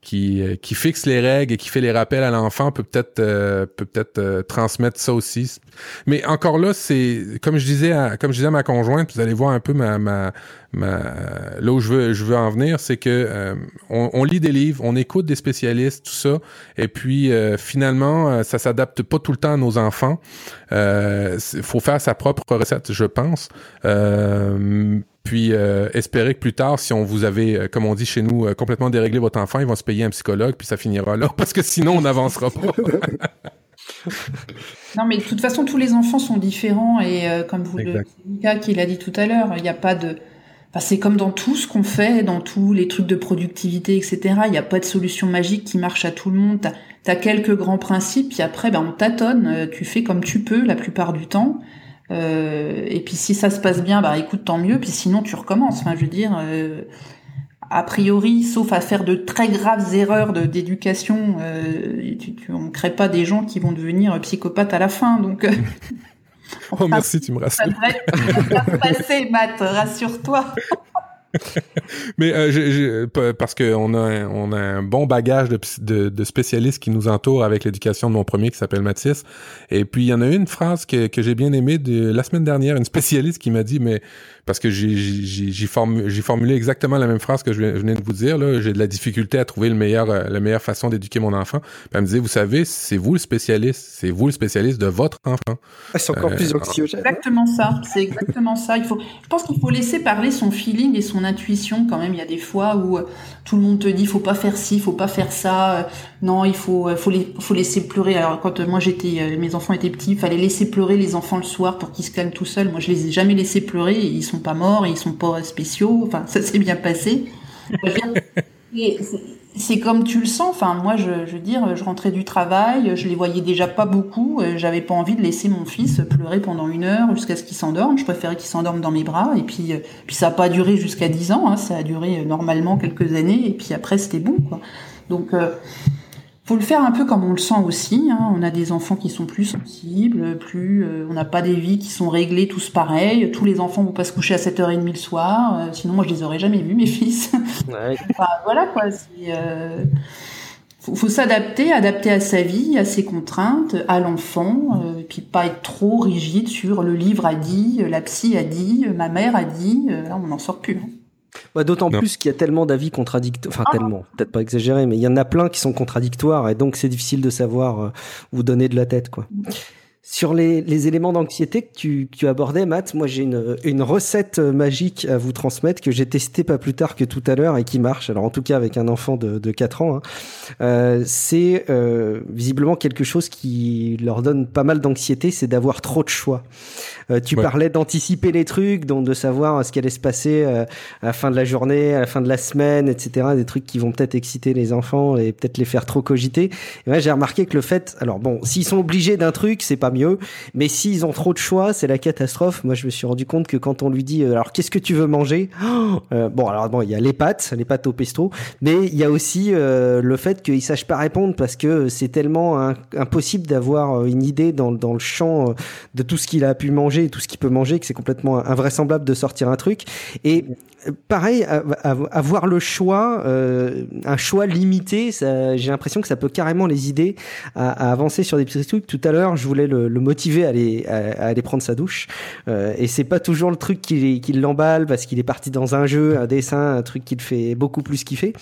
qui, euh, qui fixe les règles et qui fait les rappels à l'enfant peut peut-être euh, peut peut-être euh, transmettre ça aussi. Mais encore là, c'est comme je disais à, comme je disais à ma conjointe, vous allez voir un peu ma, ma, ma là où je veux je veux en venir, c'est que euh, on, on lit des livres, on écoute des spécialistes, tout ça, et puis finalement ça s'adapte pas tout le temps à nos enfants. C'est- faut faire sa propre recette, je pense. Puis euh, espérer que plus tard, si on vous avait, euh, comme on dit chez nous, euh, complètement déréglé votre enfant, ils vont se payer un psychologue, puis ça finira là, parce que sinon on n'avancera pas. Non, mais de toute façon, tous les enfants sont différents et euh, comme vous Exact. le Mika qui l'a dit tout à l'heure, il n'y a pas de. Enfin, c'est comme dans tout ce qu'on fait, dans tous les trucs de productivité, etc. Il n'y a pas de solution magique qui marche à tout le monde. T'as as quelques grands principes, puis après, ben, on tâtonne. Tu fais comme tu peux la plupart du temps. Euh, et puis si ça se passe bien, bah écoute, tant mieux. Puis sinon, tu recommences. Enfin, je veux dire, euh, a priori, sauf à faire de très graves erreurs de- d'éducation, euh, tu, tu, on ne crée pas des gens qui vont devenir psychopathes à la fin. Donc, euh, oh merci, tu me rassures. ça devrait se passer, Matt, rassure-toi. Mais euh, je- je- pa- parce qu'on a, un- on a un bon bagage de spécialistes qui nous entourent avec l'éducation de mon premier qui s'appelle Mathis. Et puis, il y en a une phrase que, que j'ai bien aimée de la semaine dernière, une spécialiste qui m'a dit, mais parce que j'ai, j'ai, j'ai, formu- j'ai formulé exactement la même phrase que je, venais de vous dire, j'ai de la difficulté à trouver le meilleur, euh, la meilleure façon d'éduquer mon enfant. Puis elle me disait, vous savez, c'est vous le spécialiste, c'est vous le spécialiste de votre enfant. Ah, C'est encore Euh, plus anxiogène. Exactement ça, c'est exactement ça. Il faut, je pense qu'il faut laisser parler son feeling et son intuition quand même. Il y a des fois où euh, tout le monde te dit faut pas faire ci, faut pas faire ça. euh, non, il faut, euh, faut, les, faut laisser pleurer. Alors quand euh, moi j'étais, euh, mes enfants étaient petits, il fallait laisser pleurer les enfants le soir pour qu'ils se calment tout seuls. Moi je les ai jamais laissés pleurer. et Ils sont pas morts, ils sont pas spéciaux. Enfin ça s'est bien passé. C'est- comme tu le sens. Enfin, moi, je, veux dire, je rentrais du travail, je les voyais déjà pas beaucoup. euh, J'avais pas envie de laisser mon fils pleurer pendant une heure jusqu'à ce qu'il s'endorme. Je préférais qu'il s'endorme dans mes bras. Et puis, euh, puis ça a pas duré jusqu'à 10 ans. Hein, ça a duré euh, normalement quelques années. Et puis après, c'était bon. Donc, faut le faire un peu comme on le sent aussi. Hein. On a des enfants qui sont plus sensibles, plus, euh, on n'a pas des vies qui sont réglées tous pareil. Tous les enfants vont pas se coucher à 7h30 le soir. euh, sinon, moi, je les aurais jamais vus, mes fils. Ouais. Enfin, voilà quoi. C'est, euh, faut, faut s'adapter, adapter à sa vie, à ses contraintes, à l'enfant, euh, et puis pas être trop rigide sur le livre a dit, la psy a dit, ma mère a dit. euh, là, on n'en sort plus. hein. Ouais, D'autant plus qu'il y a tellement d'avis contradictoires. Enfin, tellement, peut-être pas exagéré, mais il y en a plein qui sont contradictoires et donc c'est difficile de savoir euh, où donner de la tête, quoi. Sur les, les éléments d'anxiété que tu, que tu abordais, Matt, moi j'ai une, une recette euh, magique à vous transmettre que j'ai testée pas plus tard que tout à l'heure et qui marche. Alors en tout cas avec un enfant de, de 4 ans, hein. Euh, c'est euh, visiblement quelque chose qui leur donne pas mal d'anxiété, c'est d'avoir trop de choix. Euh, tu Ouais. parlais d'anticiper les trucs, donc de savoir ce qui allait se passer euh, à la fin de la journée, à la fin de la semaine, etc. Des trucs qui vont peut-être exciter les enfants et peut-être les faire trop cogiter. Et moi, j'ai remarqué que le fait, alors bon, s'ils sont obligés d'un truc, c'est pas mieux, mais s'ils ont trop de choix, c'est la catastrophe. Moi, je me suis rendu compte que quand on lui dit, euh, alors qu'est-ce que tu veux manger? Euh, Bon, alors bon, il y a les pâtes, les pâtes au pesto, mais il y a aussi euh, le fait qu'ils sachent pas répondre parce que c'est tellement impossible d'avoir une idée dans, dans le champ de tout ce qu'il a pu manger et tout ce qu'il peut manger que c'est complètement invraisemblable de sortir un truc. Et pareil, avoir le choix, euh, un choix limité, j'ai l'impression que ça peut carrément les aider à, avancer sur des petits trucs. Tout à l'heure, je voulais le, motiver à aller, prendre sa douche, euh, et c'est pas toujours le truc qui, l'emballe parce qu'il est parti dans un jeu, un dessin, un truc qui le fait beaucoup plus kiffer.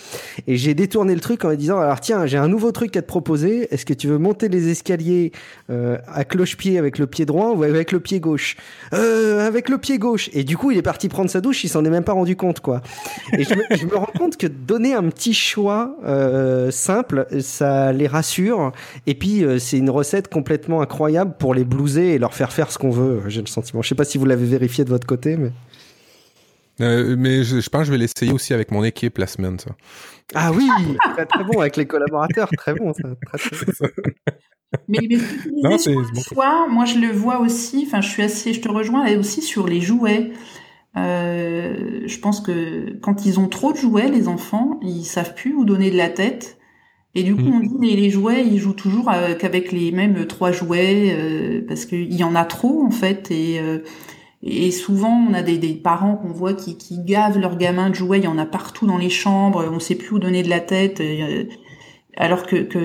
Et j'ai détourné le truc en lui disant alors tiens, j'ai un nouveau truc à te proposer. Est-ce que tu veux monter les escaliers euh, à cloche-pied avec le pied droit ou avec le pied gauche? Avec le pied gauche. Et du coup, il est parti prendre sa douche. Il s'en est même pas rendu compte, quoi. Et je me, je me rends compte que donner un petit choix euh, simple, ça les rassure. Et puis, euh, c'est une recette complètement incroyable pour les blouser et leur faire faire ce qu'on veut. J'ai le sentiment. Je sais pas si vous l'avez vérifié de votre côté, mais. Euh, mais je, je pense que je vais l'essayer aussi avec mon équipe la semaine, ça. Ah oui, très très bon avec les collaborateurs, très bon ça. Très, très bon. Mais, Non, choix, moi je le vois aussi, enfin je suis assez, je te rejoins, et aussi sur les jouets. Euh, je pense que quand ils ont trop de jouets, les enfants, ils savent plus où donner de la tête. Et du coup, Mm. on dit les, les jouets, ils jouent toujours euh, qu'avec les mêmes trois jouets euh, parce qu'il y en a trop en fait. Et, euh, et souvent, on a des, des parents qu'on voit qui, qui gavent leurs gamins de jouets. Il y en a partout dans les chambres. On sait plus où donner de la tête. euh, alors que, que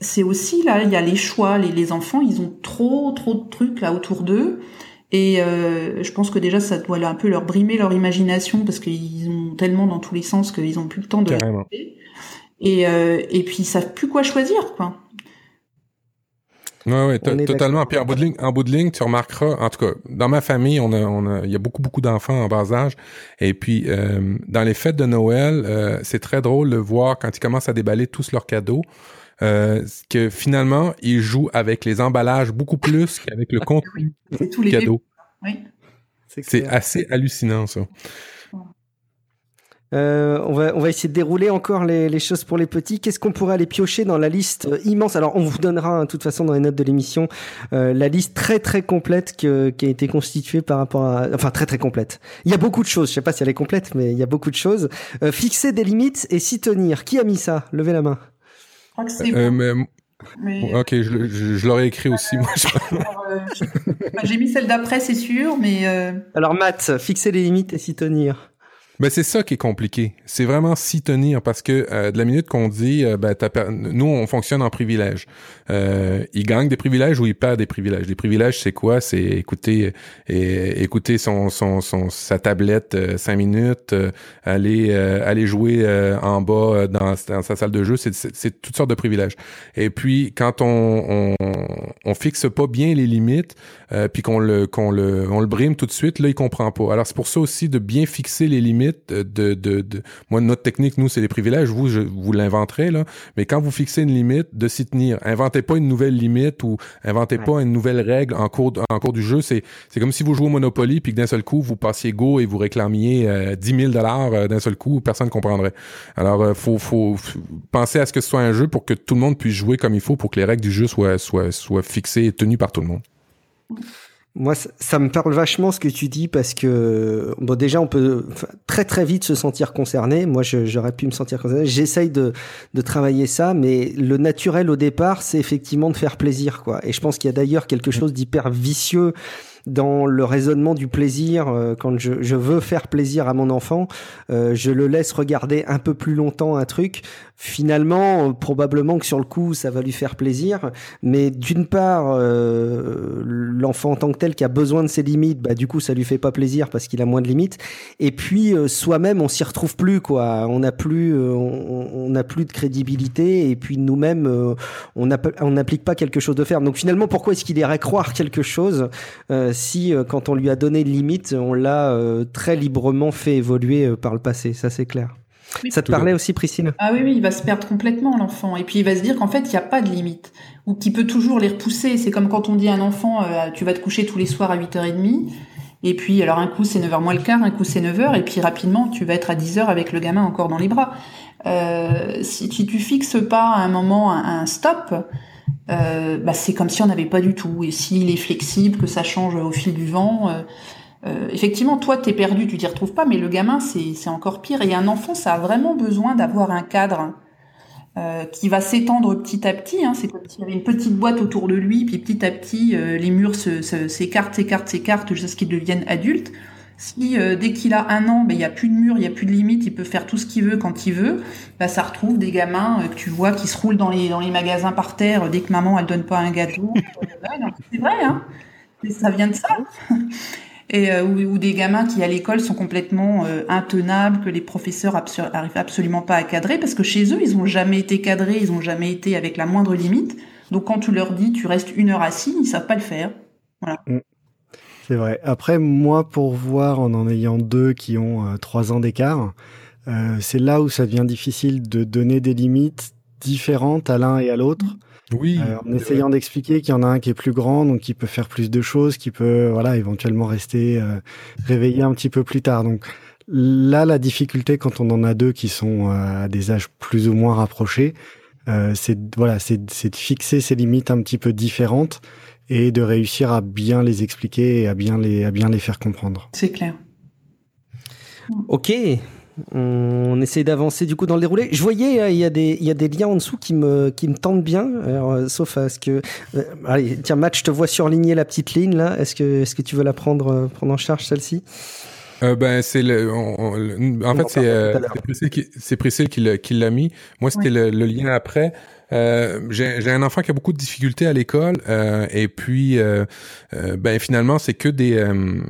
c'est aussi là, il y a les choix. Les, les enfants, ils ont trop, trop de trucs là autour d'eux. Et euh, je pense que déjà, ça doit un peu leur brimer leur imagination parce qu'ils ont tellement dans tous les sens qu'ils ont plus le temps de Carrément. et, euh, et puis ils savent plus quoi choisir, quoi. Ouais, ouais, totalement. Puis en bout de ligne, en bout de ligne, tu remarqueras, en tout cas, dans ma famille, on a, on a, il y a beaucoup, beaucoup d'enfants en bas âge. Et puis, euh, dans les fêtes de Noël, euh, c'est très drôle de voir quand ils commencent à déballer tous leurs cadeaux, euh, que finalement, ils jouent avec les emballages beaucoup plus qu'avec le contenu C'est tous les cadeau. Oui. C'est assez hallucinant, ça. Euh, on, va, on va essayer de dérouler encore les, les choses pour les petits. Qu'est-ce qu'on pourrait aller piocher dans la liste euh, immense? Alors, on vous donnera, hein, de toute façon, dans les notes de l'émission, euh, la liste très très complète que, qui a été constituée par rapport à... Enfin, très très complète. Il y a beaucoup de choses. Je sais pas si elle est complète, mais il y a beaucoup de choses. Euh, fixer des limites et s'y tenir. Qui a mis ça? Levez la main. Je crois que c'est Euh, bon, mais, mais, ok, je, je, je l'aurais écrit aussi, moi. je- alors, euh, j'ai- j'ai mis celle d'après, c'est sûr, mais euh, Alors, Matt, fixer les limites et s'y tenir. Ben c'est ça qui est compliqué. C'est vraiment s'y tenir parce que euh, de la minute qu'on dit, euh, ben, nous on fonctionne en privilège. Euh, il gagne des privilèges ou il perd des privilèges. Les privilèges c'est quoi? C'est écouter, et, écouter son, son, son, sa tablette euh, cinq minutes, aller aller jouer en bas dans, dans, sa salle de jeu. C'est toutes sortes de privilèges. Et puis quand on on, on fixe pas bien les limites, puis qu'on le qu'on le on le brime tout de suite, là il comprend pas. Alors c'est pour ça aussi de bien fixer les limites de, de, de, moi notre technique nous c'est les privilèges. Vous je, vous l'inventerez là. Mais quand vous fixez une limite de s'y tenir. Inventez pas une nouvelle limite ou inventez pas une nouvelle règle en cours en cours du jeu. C'est c'est comme si vous jouez au Monopoly puis que d'un seul coup vous passiez go et vous réclamiez euh, 10 000 dollars euh, d'un seul coup personne comprendrait. Alors euh, faut, faut penser à ce que ce soit un jeu pour que tout le monde puisse jouer comme il faut pour que les règles du jeu soient soient soient fixées et tenues par tout le monde moi, ça, me parle vachement ce que tu dis parce que bon, déjà, on peut très très vite se sentir concerné. Moi, j'aurais pu me sentir concerné. J'essaye de, de travailler ça, mais le naturel au départ, c'est effectivement de faire plaisir, quoi. Et je pense qu'il y a d'ailleurs quelque chose d'hyper vicieux dans le raisonnement du plaisir, euh, quand je, je, veux faire plaisir à mon enfant, euh, je le laisse regarder un peu plus longtemps un truc. Finalement, euh, probablement que sur le coup, ça va lui faire plaisir. Mais d'une part, l'enfant en tant que tel qui a besoin de ses limites, bah du coup, ça lui fait pas plaisir parce qu'il a moins de limites. Et puis soi-même, on s'y retrouve plus quoi. On n'a plus, on n'a plus de crédibilité. Et puis nous-mêmes, on n'applique pas quelque chose de ferme. Donc finalement, pourquoi est-ce qu'il irait croire quelque chose? Si euh, quand on lui a donné une limite, on l'a euh, très librement fait évoluer euh, par le passé, ça c'est clair. ça te parlait aussi, Priscille Ah oui, oui, il va se perdre complètement, l'enfant. Et puis il va se dire qu'en fait, il n'y a pas de limite. Ou qu'il peut toujours les repousser. C'est comme quand on dit à un enfant, tu vas te coucher tous les soirs à 8h30. Et puis, alors un coup c'est 9h moins le quart, un coup c'est 9h. Et puis rapidement, tu vas être à 10h avec le gamin encore dans les bras. si, tu, tu fixes pas à un moment un stop, euh, bah, c'est comme si on n'avait pas du tout. Et s'il est flexible, que ça change au fil du vent, euh, euh, effectivement, toi, t'es perdu, tu t'y retrouves pas, mais le gamin, c'est encore pire. Et un enfant, ça a vraiment besoin d'avoir un cadre qui va s'étendre petit à petit. Hein. C'est comme s'il y avait une petite boîte autour de lui, puis petit à petit, les murs s'écartent, s'écartent, s'écartent jusqu'à ce qu'ils deviennent adultes. Si euh, dès qu'il a un an, ben, il n'y a plus de mur, il n'y a plus de limite, il peut faire tout ce qu'il veut quand il veut, ben, ça retrouve des gamins euh, que tu vois qui se roulent dans les, dans les magasins par terre dès que maman elle donne pas un gâteau. c'est vrai, hein ça vient de ça. Et, euh, ou, des gamins qui à l'école sont complètement intenables, que les professeurs arrivent absolument pas à cadrer, parce que chez eux, ils ont jamais été cadrés, ils ont jamais été avec la moindre limite. Donc quand tu leur dis tu restes une heure assis, ils savent pas le faire. Voilà. Mm. C'est vrai. Après, moi, pour voir en en ayant deux qui ont euh, trois ans d'écart, euh, c'est là où ça devient difficile de donner des limites différentes à l'un et à l'autre. Oui. Euh, en essayant d'expliquer qu'il y en a un qui est plus grand, donc qui peut faire plus de choses, qui peut, voilà, éventuellement rester réveillé un petit peu plus tard. Donc là, la difficulté quand on en a deux qui sont à des âges plus ou moins rapprochés, c'est voilà, c'est de fixer ces limites un petit peu différentes et de réussir à bien les expliquer et à bien les, à bien les faire comprendre. C'est clair. Ok, on essaie d'avancer du coup dans le déroulé. Je voyais, euh, il y, a des, il y a des liens en dessous qui me, qui me tentent bien, euh, sauf à ce que... Euh, allez, tiens, Matt, je te vois surligner la petite ligne là. Est-ce que, est-ce que tu veux la prendre, prendre en charge celle-ci? Ben c'est le, en fait c'est Priscille qui, qui l'a mis. Moi c'était le, le, lien après. Euh, j'ai un enfant qui a beaucoup de difficultés à l'école euh, et puis euh, euh ben finalement c'est que des euh,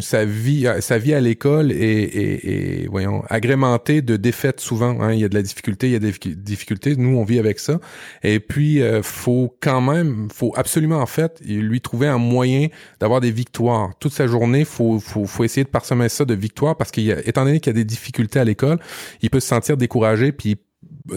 sa vie sa vie à l'école est, est, est, voyons agrémentée de défaites souvent hein. il y a de la difficulté il y a des difficultés. Nous on vit avec ça. Et puis faut quand même faut absolument en fait lui trouver un moyen d'avoir des victoires. Toute sa journée faut faut, faut essayer de parsemer ça de victoires parce qu'il étant donné qu'il y a des difficultés à l'école il peut se sentir découragé puis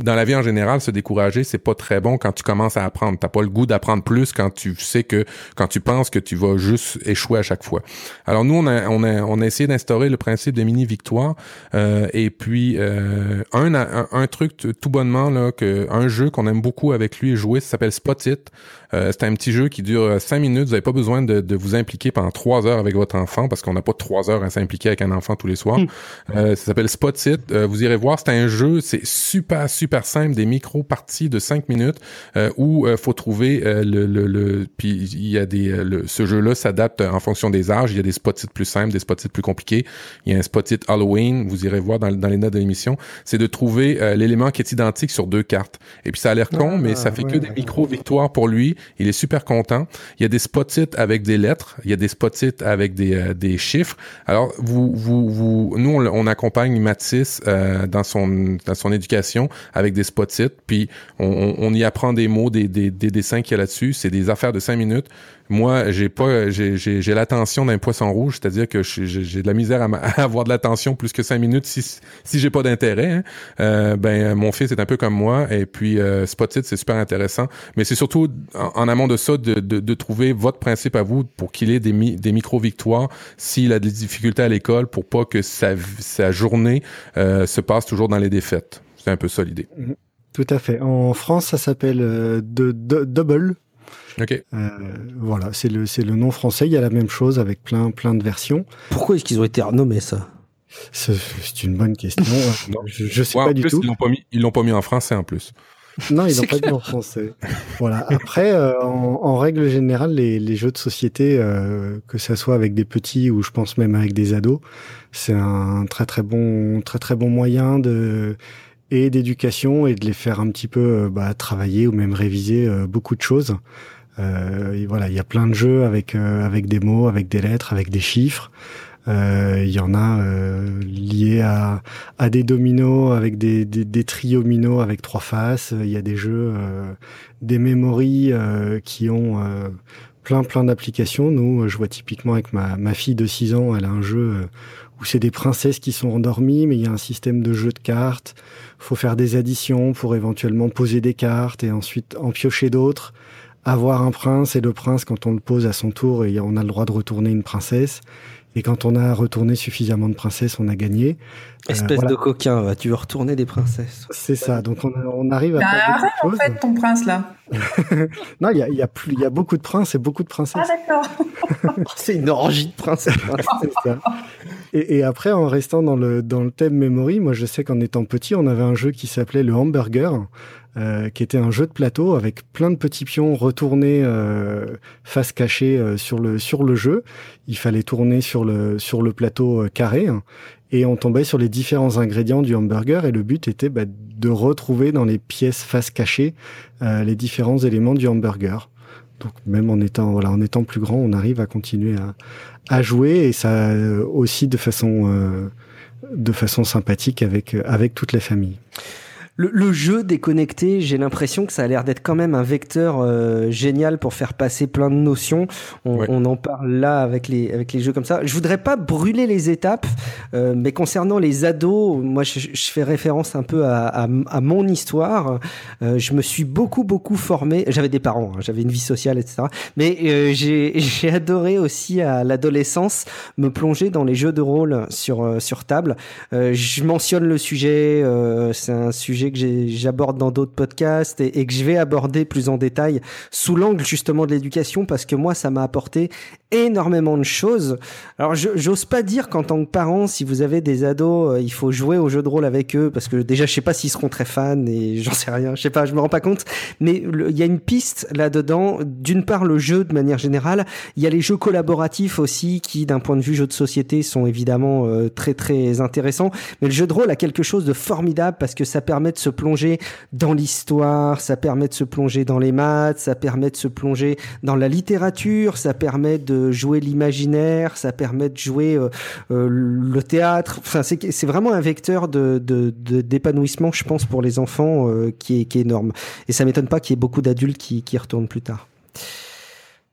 dans la vie en général, se décourager, c'est pas très bon quand tu commences à apprendre. T'as pas le goût d'apprendre plus quand tu sais que, quand tu penses que tu vas juste échouer à chaque fois. Alors nous, on a, on a, on a essayé d'instaurer le principe des mini-victoires. Euh, et puis, euh, un, un, truc tout bonnement, là, que, un jeu qu'on aime beaucoup avec lui et jouer, ça s'appelle Spot It. Euh, c'est un petit jeu qui dure cinq minutes. Vous n'avez pas besoin de, de, vous impliquer pendant trois heures avec votre enfant parce qu'on n'a pas trois heures à s'impliquer avec un enfant tous les soirs. Hmm. ça s'appelle Spot It. vous irez voir, c'est un jeu, c'est super, super simples, des micro-parties de 5 minutes euh, où il faut trouver le, le, le, Puis il y a des... Le, ce jeu-là s'adapte en fonction des âges. Il y a des spots plus simples, des spots plus compliqués. Il y a un spot Halloween, vous irez voir dans, dans les notes de l'émission. C'est de trouver l'élément qui est identique sur deux cartes. Et puis ça a l'air con, mais ça fait que des micro-victoires pour lui. Il est super content. Il y a des spots avec des lettres. Il y a des spots avec des, des chiffres. Alors, vous, vous, vous, nous, on, accompagne Mathis euh, dans son dans son éducation avec des spots puis on, on, y apprend des mots, des, des, des dessins qu'il y a là-dessus. C'est des affaires de cinq minutes. Moi, j'ai pas, j'ai l'attention d'un poisson rouge, c'est-à-dire que j'ai de la misère à, avoir de l'attention plus que cinq minutes si si j'ai pas d'intérêt. Hein. Euh, ben mon fils est un peu comme moi et puis euh, Spotit c'est super intéressant, mais c'est surtout en, amont de ça de, de, de, trouver votre principe à vous pour qu'il ait des, des micro victoires s'il a des difficultés à l'école pour pas que sa sa journée euh, se passe toujours dans les défaites. C'est un peu ça l'idée. Tout à fait. En France, ça s'appelle euh, de, Double. Ok. Euh, voilà, c'est le c'est le nom français. Il y a la même chose avec plein plein de versions. Pourquoi est-ce qu'ils ont été renommés ça? C'est une bonne question. je, je sais pas du tout. Ils l'ont pas mis ils l'ont pas mis en français en plus. Non, ils l'ont pas mis en français. Voilà. Après, euh, en, en, règle générale, les, les jeux de société, euh, que ça soit avec des petits ou je pense même avec des ados, c'est un très très bon très très bon moyen de et d'éducation et de les faire un petit peu euh, bah, travailler ou même réviser euh, beaucoup de choses. Euh, voilà, il y a plein de jeux avec avec des mots, avec des lettres, avec des chiffres. Il y en a liés à, à des dominos avec des, des, des triominos avec trois faces. Il y a des jeux, des memories qui ont plein plein d'applications. Nous, je vois typiquement avec ma, ma fille de 6 ans, elle a un jeu où c'est des princesses qui sont endormies, mais il y a un système de jeu de cartes. Faut faire des additions pour éventuellement poser des cartes et ensuite en piocher d'autres. Avoir un prince et le prince, quand on le pose à son tour, et on a le droit de retourner une princesse. Et quand on a retourné suffisamment de princesses, on a gagné. Euh, Espèce de coquin, tu veux retourner des princesses. C'est ça, donc on, arrive à faire arrête, en fait ton prince là. non, il y a, y, a plus, y a beaucoup de princes et beaucoup de princesses. Ah d'accord. c'est une orgie de princesses. ça. Et, et, après, en restant dans le, dans le thème memory, moi je sais qu'en étant petit, on avait un jeu qui s'appelait le hamburger. Euh, qui était un jeu de plateau avec plein de petits pions retournés euh, face cachée euh, sur le sur le jeu. Il fallait tourner sur le sur le plateau euh, carré hein, et on tombait sur les différents ingrédients du hamburger et le but était bah, de retrouver dans les pièces face cachée les différents éléments du hamburger. Donc même en étant voilà en étant plus grand, on arrive à continuer à, à jouer et ça aussi de façon de façon sympathique avec avec toute la famille le, jeu déconnecté, j'ai l'impression que ça a l'air d'être quand même un vecteur euh, génial pour faire passer plein de notions. On, en parle là avec les avec les jeux comme ça. Je voudrais pas brûler les étapes, euh, mais concernant les ados, moi je, fais référence un peu à, à, mon histoire. Euh, je me suis beaucoup beaucoup formé. J'avais des parents, hein, j'avais une vie sociale, etc. Mais j'ai j'ai adoré aussi à l'adolescence me plonger dans les jeux de rôle sur sur table. je mentionne le sujet, c'est un sujet que j'aborde dans d'autres podcasts et, que je vais aborder plus en détail sous l'angle justement de l'éducation parce que moi ça m'a apporté énormément de choses. Alors j'ose pas dire qu'en tant que parent, si vous avez des ados, euh, il faut jouer au jeu de rôle avec eux parce que déjà je sais pas s'ils seront très fans et j'en sais rien, je sais pas, je me rends pas compte. Mais il y a une piste là-dedans. D'une part le jeu de manière générale, il y a les jeux collaboratifs aussi qui d'un point de vue jeu de société sont évidemment euh, très très intéressants. Mais le jeu de rôle a quelque chose de formidable parce que ça permet de se plonger dans l'histoire, ça permet de se plonger dans les maths, ça permet de se plonger dans la littérature, ça permet de jouer l'imaginaire, ça permet de jouer euh, euh, le théâtre. Enfin, c'est vraiment un vecteur de d'épanouissement, je pense, pour les enfants euh, qui, est, qui est énorme. Et ça m'étonne pas qu'il y ait beaucoup d'adultes qui, qui retournent plus tard.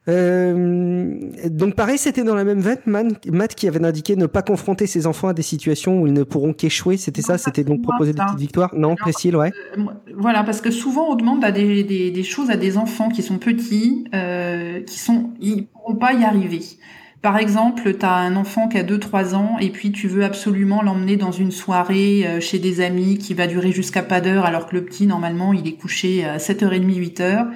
Euh, donc pareil, c'était dans la même veine, Matt qui avait indiqué ne pas confronter ses enfants à des situations où ils ne pourront qu'échouer. C'était ça, c'était donc proposer des petites victoires. Non, Priscille, ouais. Euh, voilà, parce que souvent on demande à des, des, des, choses à des enfants qui sont petits, euh, qui sont, ils pourront pas y arriver. Par exemple, tu as un enfant qui a 2-3 ans et puis tu veux absolument l'emmener dans une soirée euh, chez des amis qui va durer jusqu'à pas d'heure alors que le petit, normalement, il est couché à 7h30, 8h.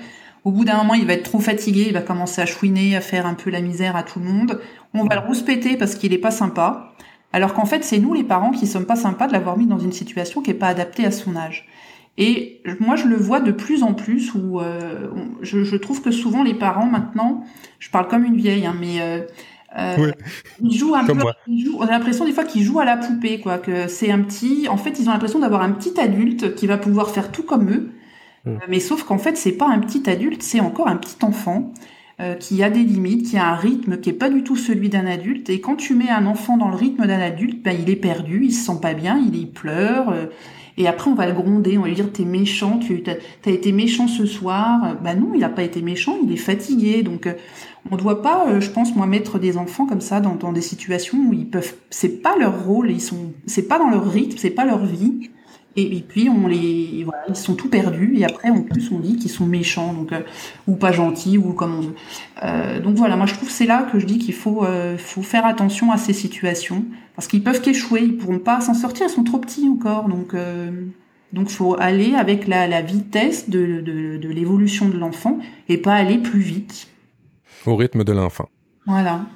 Au bout d'un moment, il va être trop fatigué, il va commencer à chouiner, à faire un peu la misère à tout le monde. On va le rouspéter parce qu'il est pas sympa. Alors qu'en fait, c'est nous les parents qui sommes pas sympas de l'avoir mis dans une situation qui est pas adaptée à son âge. Et moi, je le vois de plus en plus où euh, je, je, trouve que souvent les parents maintenant, je parle comme une vieille, hein, mais euh, euh, ils jouent un peu. Ils jouent, on a l'impression des fois qu'ils jouent à la poupée, quoi. Que c'est un petit. En fait, ils ont l'impression d'avoir un petit adulte qui va pouvoir faire tout comme eux. Hmm. mais sauf qu'en fait, c'est pas un petit adulte, c'est encore un petit enfant. qui a des limites, qui a un rythme qui est pas du tout celui d'un adulte. Et quand tu mets un enfant dans le rythme d'un adulte, ben, il est perdu, il se sent pas bien, il, pleure, et après, on va le gronder, on va lui dire t'es méchant, tu as été méchant ce soir. Bah non, il n'a pas été méchant, il est fatigué. Donc, euh, on ne doit pas, euh, je pense, moi, mettre des enfants comme ça dans, dans des situations où ils peuvent. C'est pas leur rôle, ils sont. C'est pas dans leur rythme, c'est pas leur vie. Et, puis on les, voilà, ils sont tout perdus. Et après, en plus, on dit qu'ils sont méchants, donc euh, ou pas gentils, ou comme on veut. Euh, donc voilà, moi je trouve c'est là que je dis qu'il faut, euh, faut faire attention à ces situations parce qu'ils peuvent qu'échouer, ils pourront pas s'en sortir, ils sont trop petits encore. Donc donc faut aller avec la, la vitesse de, de, de l'évolution de l'enfant et pas aller plus vite. Au rythme de l'enfant. Voilà.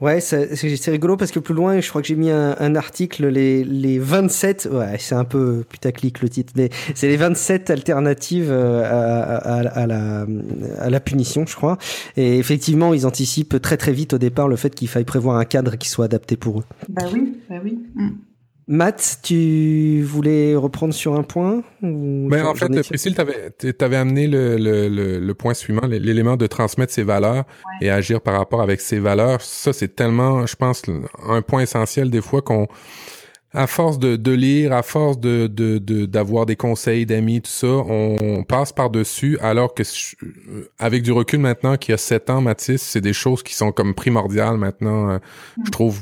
Ouais, c'est rigolo parce que plus loin, je crois que j'ai mis un, article, les, les 27, ouais, c'est un peu putaclic le titre, mais c'est les 27 alternatives euh, à la punition, je crois. Et effectivement, ils anticipent très très vite au départ le fait qu'il faille prévoir un cadre qui soit adapté pour eux. Bah oui, bah oui. Mm. Matt, tu voulais reprendre sur un point ou ben, En fait, Priscille, tu avais, amené le, le, le, point suivant, l'élément de transmettre ses valeurs ouais. et agir par rapport avec ses valeurs. Ça, c'est tellement, je pense, un point essentiel des fois qu'on à force de, de, lire, à force de d'avoir de, des conseils d'amis, tout ça, on, passe par-dessus, alors que avec du recul maintenant, qu'il y a sept ans, Mathis, c'est des choses qui sont comme primordiales maintenant, euh, je trouve,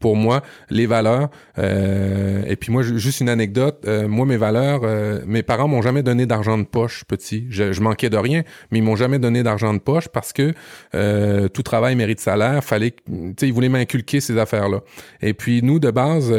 pour moi, les valeurs. Euh, et puis moi, juste une anecdote, euh, moi, mes valeurs, euh, mes parents m'ont jamais donné d'argent de poche, petit. Je, je, manquais de rien, mais ils m'ont jamais donné d'argent de poche parce que euh, tout travail mérite salaire, fallait, tu sais, ils voulaient m'inculquer ces affaires-là. Et puis, nous, de base,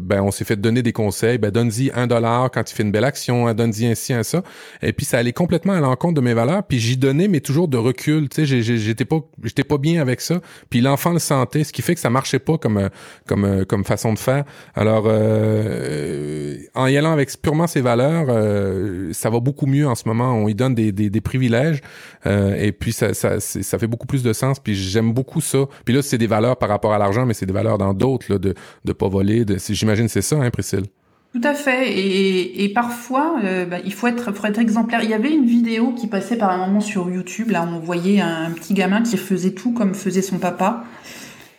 ben on s'est fait donner des conseils, ben donne-y un dollar quand tu fais une belle action, hein, donne-y ainsi, un ça. Et puis ça allait complètement à l'encontre de mes valeurs, puis j'y donnais mais toujours de recul, tu sais, j'étais pas j'étais pas bien avec ça. Puis l'enfant le sentait, ce qui fait que ça marchait pas comme comme comme façon de faire. Alors euh, en y allant avec purement ses valeurs, euh, ça va beaucoup mieux en ce moment. On y donne des, des, des privilèges euh, et puis ça, ça, ça fait beaucoup plus de sens. Puis j'aime beaucoup ça. Puis là c'est des valeurs par rapport à l'argent, mais c'est des valeurs dans d'autres là, de de pas voler, de J'imagine c'est ça, hein, Priscille? Tout à fait. Et, et parfois, euh, bah, il faut être, faut être exemplaire. Il y avait une vidéo qui passait par un moment sur YouTube. Là, on voyait un, petit gamin qui faisait tout comme faisait son papa.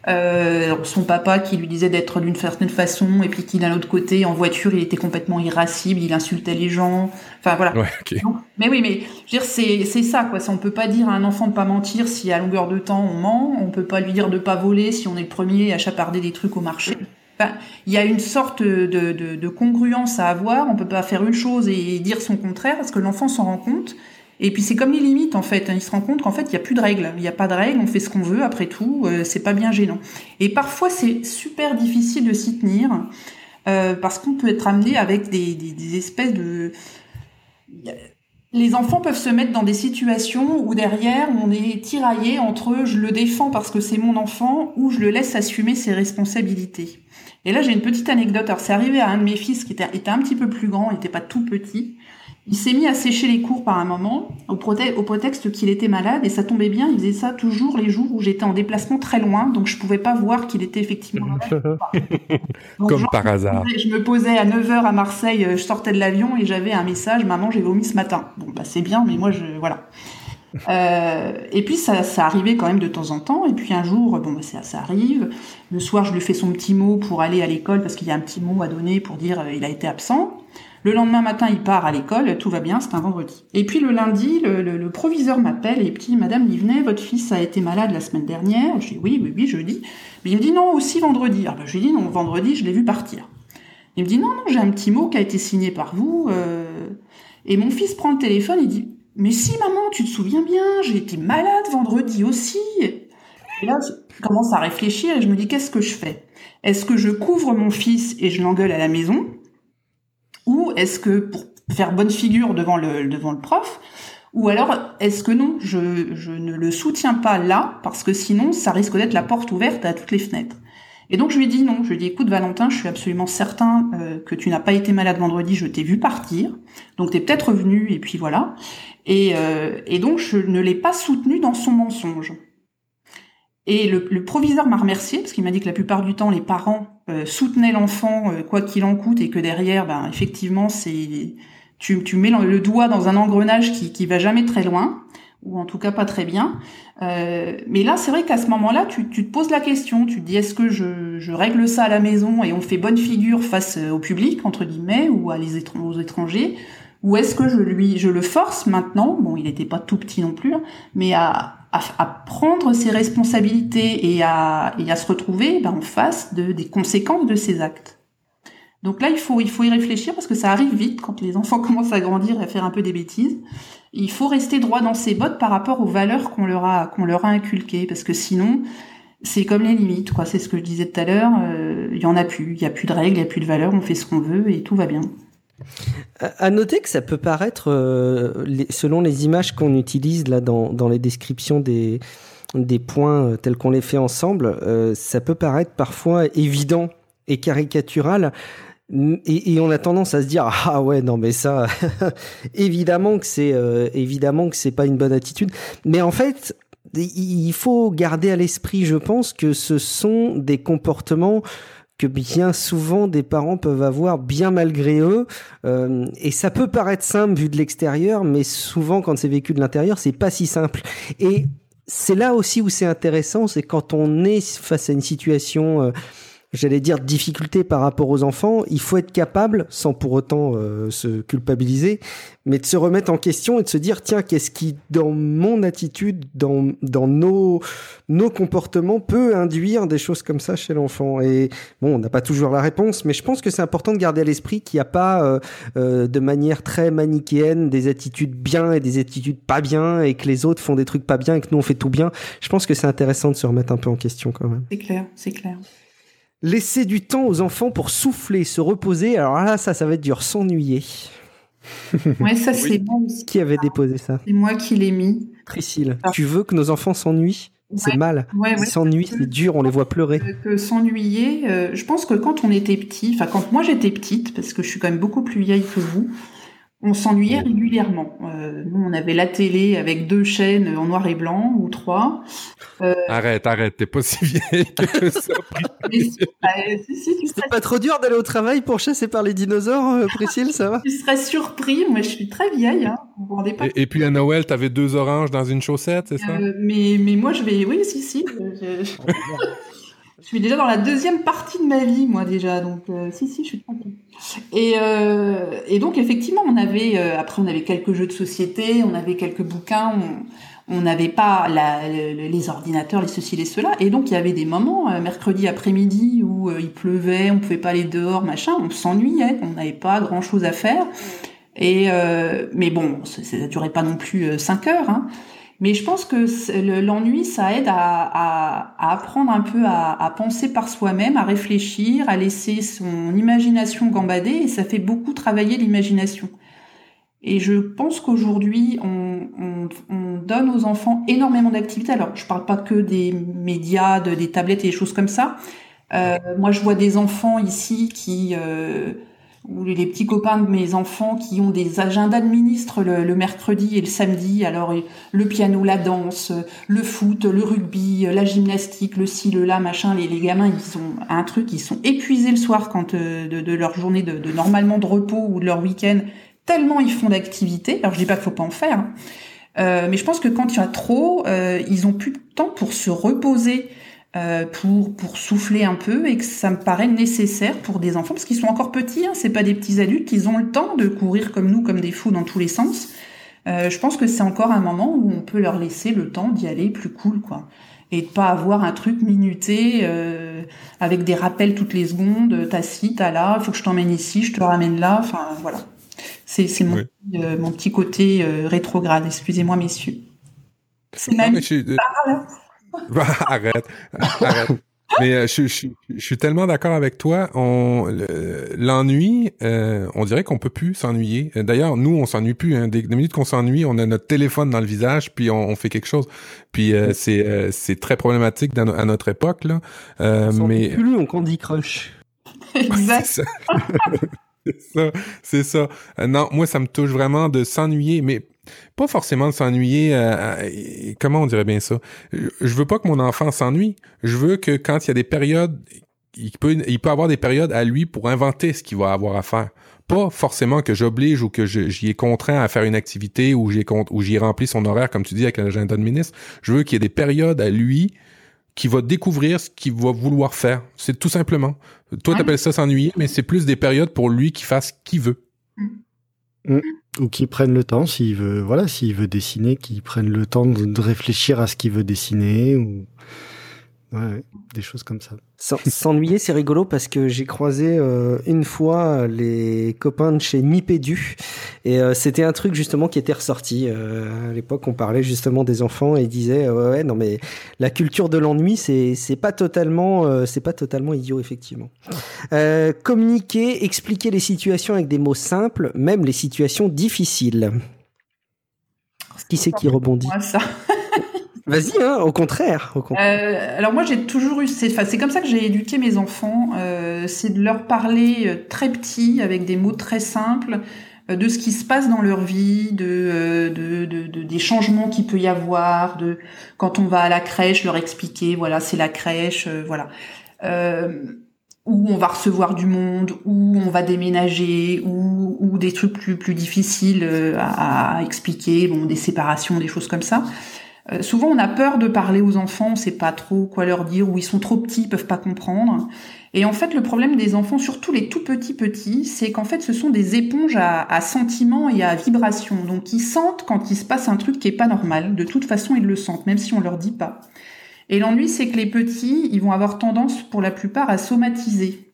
Euh, son papa qui lui disait d'être d'une certaine façon, et puis qui d'un autre côté, en voiture, il était complètement irascible, il insultait les gens. Enfin voilà. Ouais, okay. Mais oui, mais je veux dire, c'est c'est ça quoi. On peut pas dire à un enfant de pas mentir si à longueur de temps on ment. On peut pas lui dire de pas voler si on est le premier à chaparder des trucs au marché. Il y a une sorte de, congruence à avoir. On peut pas faire une chose et dire son contraire parce que l'enfant s'en rend compte. Et puis c'est comme les limites en fait. Il se rend compte qu'en fait il n'y a plus de règles. Il n'y a pas de règles. On fait ce qu'on veut. Après tout, euh, c'est pas bien gênant. Et parfois c'est super difficile de s'y tenir euh, parce qu'on peut être amené avec des, des espèces de les enfants peuvent se mettre dans des situations où derrière on est tiraillé entre je le défends parce que c'est mon enfant ou je le laisse assumer ses responsabilités. Et là, j'ai une petite anecdote. Alors, c'est arrivé à un de mes fils qui était, était un petit peu plus grand, il n'était pas tout petit. Il s'est mis à sécher les cours par un moment, au, au prétexte qu'il était malade, et ça tombait bien, il faisait ça toujours les jours où j'étais en déplacement très loin, donc je pouvais pas voir qu'il était effectivement malade. donc, Comme genre, par hasard. Je me posais à 9h à Marseille, je sortais de l'avion et j'avais un message, maman, j'ai vomi ce matin. Bon, bah c'est bien, mais moi, je... Voilà. Euh, et puis ça, ça arrivait quand même de temps en temps. Et puis un jour, bon, bah, ça, ça arrive. Le soir, je lui fais son petit mot pour aller à l'école parce qu'il y a un petit mot à donner pour dire euh, il a été absent. Le lendemain matin, il part à l'école, tout va bien, c'est un vendredi. Et puis le lundi, le, le, le proviseur m'appelle et dit Madame Livnet, votre fils a été malade la semaine dernière. Je dis oui, oui, oui, jeudi. Mais il me dit non, aussi vendredi. Alors, ben, je lui dis non, vendredi, je l'ai vu partir. Il me dit non, non, j'ai un petit mot qui a été signé par vous. Euh... Et mon fils prend le téléphone et dit mais si maman, tu te souviens bien, j'ai été malade vendredi aussi. Et là, je commence à réfléchir et je me dis qu'est-ce que je fais? Est-ce que je couvre mon fils et je l'engueule à la maison? Ou est-ce que pour faire bonne figure devant le devant le prof ou alors, est-ce que non, je, je ne le soutiens pas là, parce que sinon, ça risque d'être la porte ouverte à toutes les fenêtres? Et donc je lui dit non, je lui dit écoute Valentin, je suis absolument certain euh, que tu n'as pas été malade vendredi, je t'ai vu partir, donc tu es peut-être revenu et puis voilà. Et, euh, donc je ne l'ai pas soutenu dans son mensonge. Et le, proviseur m'a remercié parce qu'il m'a dit que la plupart du temps les parents euh, soutenaient l'enfant quoi qu'il en coûte et que derrière, ben effectivement c'est tu, tu mets le doigt dans un engrenage qui qui va jamais très loin ou en tout cas pas très bien. Euh, mais là, c'est vrai qu'à ce moment-là, tu, tu, te poses la question, tu te dis est-ce que je, je, règle ça à la maison et on fait bonne figure face au public entre guillemets ou à les aux étrangers, ou est-ce que je lui je le force maintenant, bon, il n'était pas tout petit non plus, hein, mais à, à, à, prendre ses responsabilités et à, et à se retrouver ben, en face de, des conséquences de ses actes. Donc là, il faut, il faut y réfléchir parce que ça arrive vite quand les enfants commencent à grandir et à faire un peu des bêtises. Il faut rester droit dans ses bottes par rapport aux valeurs qu'on leur a, leur a inculquées parce que sinon, c'est comme les limites, quoi. C'est ce que je disais tout à l'heure. Euh, il y en a plus, il y a plus de règles, il y a plus de valeurs, on fait ce qu'on veut et tout va bien. À noter que ça peut paraître, euh, selon les images qu'on utilise là dans, dans les descriptions des, des points tels qu'on les fait ensemble, euh, ça peut paraître parfois évident et caricatural. Et, et, on a tendance à se dire ah ouais non mais ça évidemment que c'est euh, évidemment que c'est pas une bonne attitude. Mais en fait il faut garder à l'esprit je pense que ce sont des comportements que bien souvent des parents peuvent avoir bien malgré eux. Euh, et ça peut paraître simple vu de l'extérieur mais souvent quand c'est vécu de l'intérieur c'est pas si simple. Et c'est là aussi où c'est intéressant c'est quand on est face à une situation euh, j'allais dire, difficulté par rapport aux enfants, il faut être capable, sans pour autant euh, se culpabiliser, mais de se remettre en question et de se dire, tiens, qu'est-ce qui, dans mon attitude, dans, dans nos, nos comportements, peut induire des choses comme ça chez l'enfant? Et bon, on n'a pas toujours la réponse, mais je pense que c'est important de garder à l'esprit qu'il n'y a pas, euh, euh, de manière très manichéenne, des attitudes bien et des attitudes pas bien, et que les autres font des trucs pas bien et que nous on fait tout bien. Je pense que c'est intéressant de se remettre un peu en question quand même. C'est clair, c'est clair. Laisser du temps aux enfants pour souffler, se reposer. Alors là, ça, ça va être dur, s'ennuyer. Ouais, ça c'est oui. bon. Qui avait déposé ça? C'est moi qui l'ai mis. Priscille, tu veux que nos enfants s'ennuient? C'est ouais. mal. Ouais, ouais. Ils s'ennuient, c'est dur, on les voit pleurer. Que, que s'ennuyer, euh, je pense que quand on était petit, enfin quand moi j'étais petite, parce que je suis quand même beaucoup plus vieille que vous, on s'ennuyait régulièrement. Euh, nous, on avait la télé avec deux chaînes en noir et blanc ou trois. Euh... Arrête, arrête, t'es pas si vieille que ça. si, bah, si, si, C'est serais... pas trop dur d'aller au travail pour chasser par les dinosaures, euh, Priscille, ça va? Tu serais surpris, moi je suis très vieille. Hein. Vous vous pas et, et, puis à Noël, t'avais deux oranges dans une chaussette, c'est ça? Euh, mais, mais moi je vais, oui, si, si. Je... Je suis déjà dans la deuxième partie de ma vie, moi déjà, donc euh, si si, je suis tranquille. Et, euh, et donc effectivement, on avait euh, après on avait quelques jeux de société, on avait quelques bouquins, on n'avait pas les ordinateurs, les ceci, les cela, et donc il y avait des moments mercredi après-midi où il pleuvait, on pouvait pas aller dehors, machin, on s'ennuyait, on n'avait pas grand chose à faire. Et mais bon, ça, ça durait pas non plus cinq heures. Hein. Mais je pense que l'ennui, ça aide à, à, à, apprendre un peu à, à penser par soi-même, à réfléchir, à laisser son imagination gambader, et ça fait beaucoup travailler l'imagination. Et je pense qu'aujourd'hui, on, on, on, donne aux enfants énormément d'activités. Alors, je parle pas que des médias, de, des tablettes et des choses comme ça. Euh, moi, je vois des enfants ici qui... Euh, ou les petits copains de mes enfants qui ont des agendas de ministres le, le, mercredi et le samedi. Alors le piano, la danse, le foot, le rugby, la gymnastique, le ci, le là, machin. Les, les gamins, ils ont un truc, ils sont épuisés le soir quand euh, de, de, leur journée de, de, normalement de repos ou de leur week-end. Tellement ils font d'activités. Alors je dis pas qu'il faut pas en faire, hein. euh, mais je pense que quand il y a trop, euh, ils ont plus de temps pour se reposer. Euh, pour pour souffler un peu et que ça me paraît nécessaire pour des enfants parce qu'ils sont encore petits, hein, c'est pas des petits adultes, ils ont le temps de courir comme nous, comme des fous dans tous les sens. Euh, je pense que c'est encore un moment où on peut leur laisser le temps d'y aller plus cool, quoi, et de pas avoir un truc minuté euh, avec des rappels toutes les secondes. T'as ci, t'as là, faut que je t'emmène ici, je te ramène là. Enfin voilà, c'est c'est mon, oui. mon petit côté rétrograde. Excusez-moi messieurs. C'est ma. arrête, arrête. Mais euh, je, je, je suis tellement d'accord avec toi. On le- l'ennui, euh, on dirait qu'on peut plus s'ennuyer. Euh, D'ailleurs, nous, on s'ennuie plus. Hein. Des, des minutes qu'on s'ennuie, on a notre téléphone dans le visage, puis on, on fait quelque chose. Puis euh, c'est euh, c'est très problématique dans à notre époque là. Euh, On mais plus, on Candy Crush. Exact. c'est ça. c'est ça. Euh, non, moi, ça me touche vraiment de s'ennuyer, mais pas forcément de s'ennuyer. euh, euh, comment on dirait bien ça? Je veux pas que mon enfant s'ennuie. Je veux que quand il y a des périodes, il peut, il peut avoir des périodes à lui pour inventer ce qu'il va avoir à faire. Pas forcément que j'oblige ou que j'y ai contraint à faire une activité ou j'ai con- ou j'y rempli son horaire, comme tu dis, avec l'agenda de ministre. Je veux qu'il y ait des périodes à lui qui va découvrir ce qu'il va vouloir faire. C'est tout simplement. Toi, Ouais. t'appelles ça s'ennuyer, mais c'est plus des périodes pour lui qui fasse ce qu'il veut. Ou qui prennent le temps, s'il veut, voilà, s'il veut dessiner, qu'il prenne le temps de, de réfléchir à ce qu'il veut dessiner, ou ouais, ouais, des choses comme ça. S'en- S'ennuyer, c'est rigolo parce que j'ai croisé euh, une fois les copains de chez Nipédu et euh, c'était un truc justement qui était ressorti. Euh, à l'époque, on parlait justement des enfants et ils disaient euh, ouais, non mais la culture de l'ennui, c'est c'est pas totalement euh, c'est pas totalement idiot effectivement. Euh, communiquer, expliquer les situations avec des mots simples, même les situations difficiles. Qui c'est qui rebondit Moi, ça. Vas-y, hein, au contraire, au contraire. Euh, alors moi j'ai toujours eu, c'est c'est comme ça que j'ai éduqué mes enfants, euh, c'est de leur parler euh, très petit avec des mots très simples de ce qui se passe dans leur vie, de, de, de, de- des changements qu'il peut y avoir, de quand on va à la crèche leur expliquer voilà c'est la crèche, voilà. Où on va recevoir du monde, où on va déménager, ou, des trucs plus plus difficiles à, à expliquer, bon des séparations, des choses comme ça. Euh, souvent, on a peur de parler aux enfants, on sait pas trop quoi leur dire, ou ils sont trop petits, ils peuvent pas comprendre. Et en fait, le problème des enfants, surtout les tout petits petits, c'est qu'en fait, ce sont des éponges à, à sentiments et à vibrations. Donc, ils sentent quand il se passe un truc qui est pas normal. De toute façon, ils le sentent, même si on leur dit pas. Et l'ennui, c'est que les petits, ils vont avoir tendance, pour la plupart, à somatiser.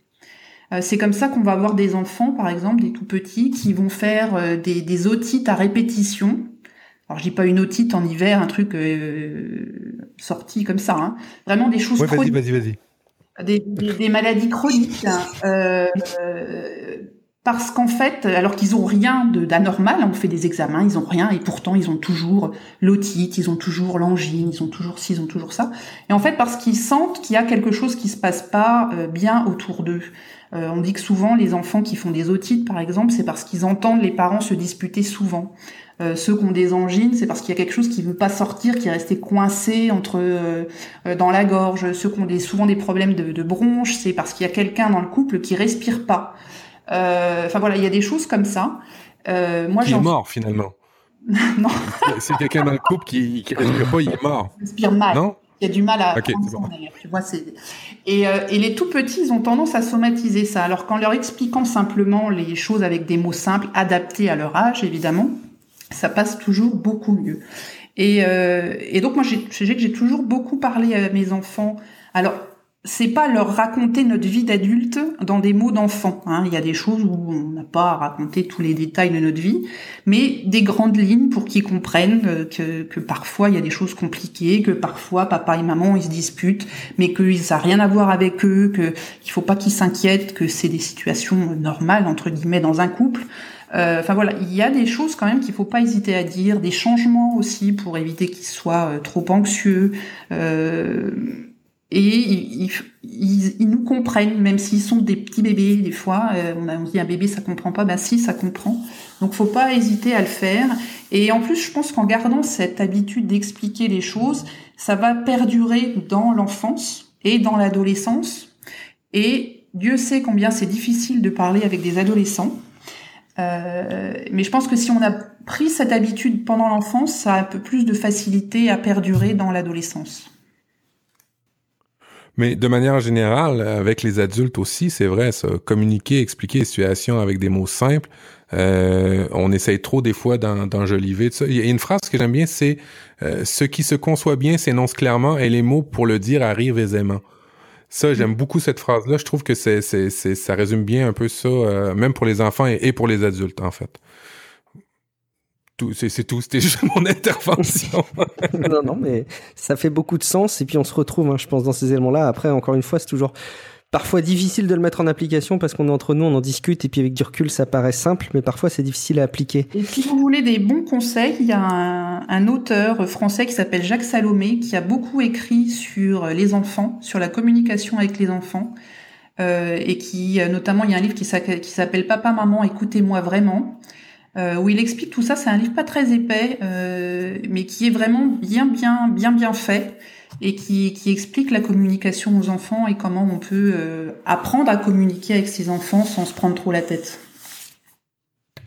Euh, C'est comme ça qu'on va avoir des enfants, par exemple, des tout petits, qui vont faire euh, des, des otites à répétition. Alors je dis pas une otite en hiver, un truc euh, sorti comme ça, hein. vraiment des choses Ouais, vas-y, chroniques, vas-y, vas-y. des, des- des maladies chroniques, hein. Euh, euh, parce qu'en fait, alors qu'ils ont rien de- d'anormal, on fait des examens, ils ont rien, et pourtant ils ont toujours l'otite, ils ont toujours l'angine, ils ont toujours ci, ils ont toujours ça. Et en fait, parce qu'ils sentent qu'il y a quelque chose qui se passe pas euh, bien autour d'eux. Euh, on dit que souvent les enfants qui font des otites, par exemple, c'est parce qu'ils entendent les parents se disputer souvent. Euh, ceux qui ont des angines, c'est parce qu'il y a quelque chose qui veut pas sortir, qui est resté coincé entre euh, euh, dans la gorge. Ceux qui ont des, souvent des problèmes de, de bronches, c'est parce qu'il y a quelqu'un dans le couple qui respire pas. Enfin voilà, il y a des choses comme ça. Moi, Qui est mort, finalement. non, C'est quelqu'un dans le couple qui, qui respire pas, il est mort. je respire mal. Non? Il y a du mal à Ok, prendre c'est son bon. tu vois, c'est et, euh, et les tout petits, ils ont tendance à somatiser ça. Alors qu'en leur expliquant simplement les choses avec des mots simples, adaptés à leur âge, évidemment, ça passe toujours beaucoup mieux. Et, euh, et donc moi, j'ai que j'ai toujours beaucoup parlé à mes enfants. Alors c'est pas leur raconter notre vie d'adulte dans des mots d'enfant. Hein. Il y a des choses où on n'a pas à raconter tous les détails de notre vie, mais des grandes lignes pour qu'ils comprennent euh, que, que parfois il y a des choses compliquées, que parfois papa et maman ils se disputent, mais que ça n'a rien à voir avec eux, que qu'il faut pas qu'ils s'inquiètent, que c'est des situations normales entre guillemets dans un couple. Euh, Enfin voilà, il y a des choses quand même qu'il faut pas hésiter à dire, des changements aussi pour éviter qu'ils soient euh, trop anxieux. Euh, et ils, ils, nous comprennent, même s'ils sont des petits bébés, des fois, on, a, dit un bébé ça comprend pas, bah si ça comprend. Donc faut pas hésiter à le faire. Et en plus, je pense qu'en gardant cette habitude d'expliquer les choses, ça va perdurer dans l'enfance et dans l'adolescence. Et Dieu sait combien c'est difficile de parler avec des adolescents. Euh, mais je pense que si on a pris cette habitude pendant l'enfance, ça a un peu plus de facilité à perdurer dans l'adolescence. Mais de manière générale, avec les adultes aussi, c'est vrai, communiquer, expliquer les situations avec des mots simples, euh, on essaye trop des fois d'en- d'enjoliver. Il y a une phrase que j'aime bien, c'est euh, Ce qui se conçoit bien s'énonce clairement et les mots pour le dire arrivent aisément ». Ça, j'aime beaucoup cette phrase-là. Je trouve que c'est, c'est, c'est, ça résume bien un peu ça, euh, même pour les enfants et, et pour les adultes, en fait. tout, c'est c'est tout. C'était juste mon intervention. non, non, mais ça fait beaucoup de sens. Et puis on se retrouve, hein, je pense, dans ces éléments-là. Après, encore une fois, c'est toujours parfois difficile de le mettre en application parce qu'on est entre nous, on en discute et puis avec du recul, ça paraît simple, mais parfois c'est difficile à appliquer. Et si vous voulez des bons conseils, il y a un, auteur français qui s'appelle Jacques Salomé qui a beaucoup écrit sur les enfants, sur la communication avec les enfants. Euh, et qui, notamment, il y a un livre qui s'appelle Papa, Maman, écoutez-moi vraiment, euh, où il explique tout ça. C'est un livre pas très épais, euh, mais qui est vraiment bien, bien, bien, bien fait et qui, explique la communication aux enfants et comment on peut euh, apprendre à communiquer avec ses enfants sans se prendre trop la tête.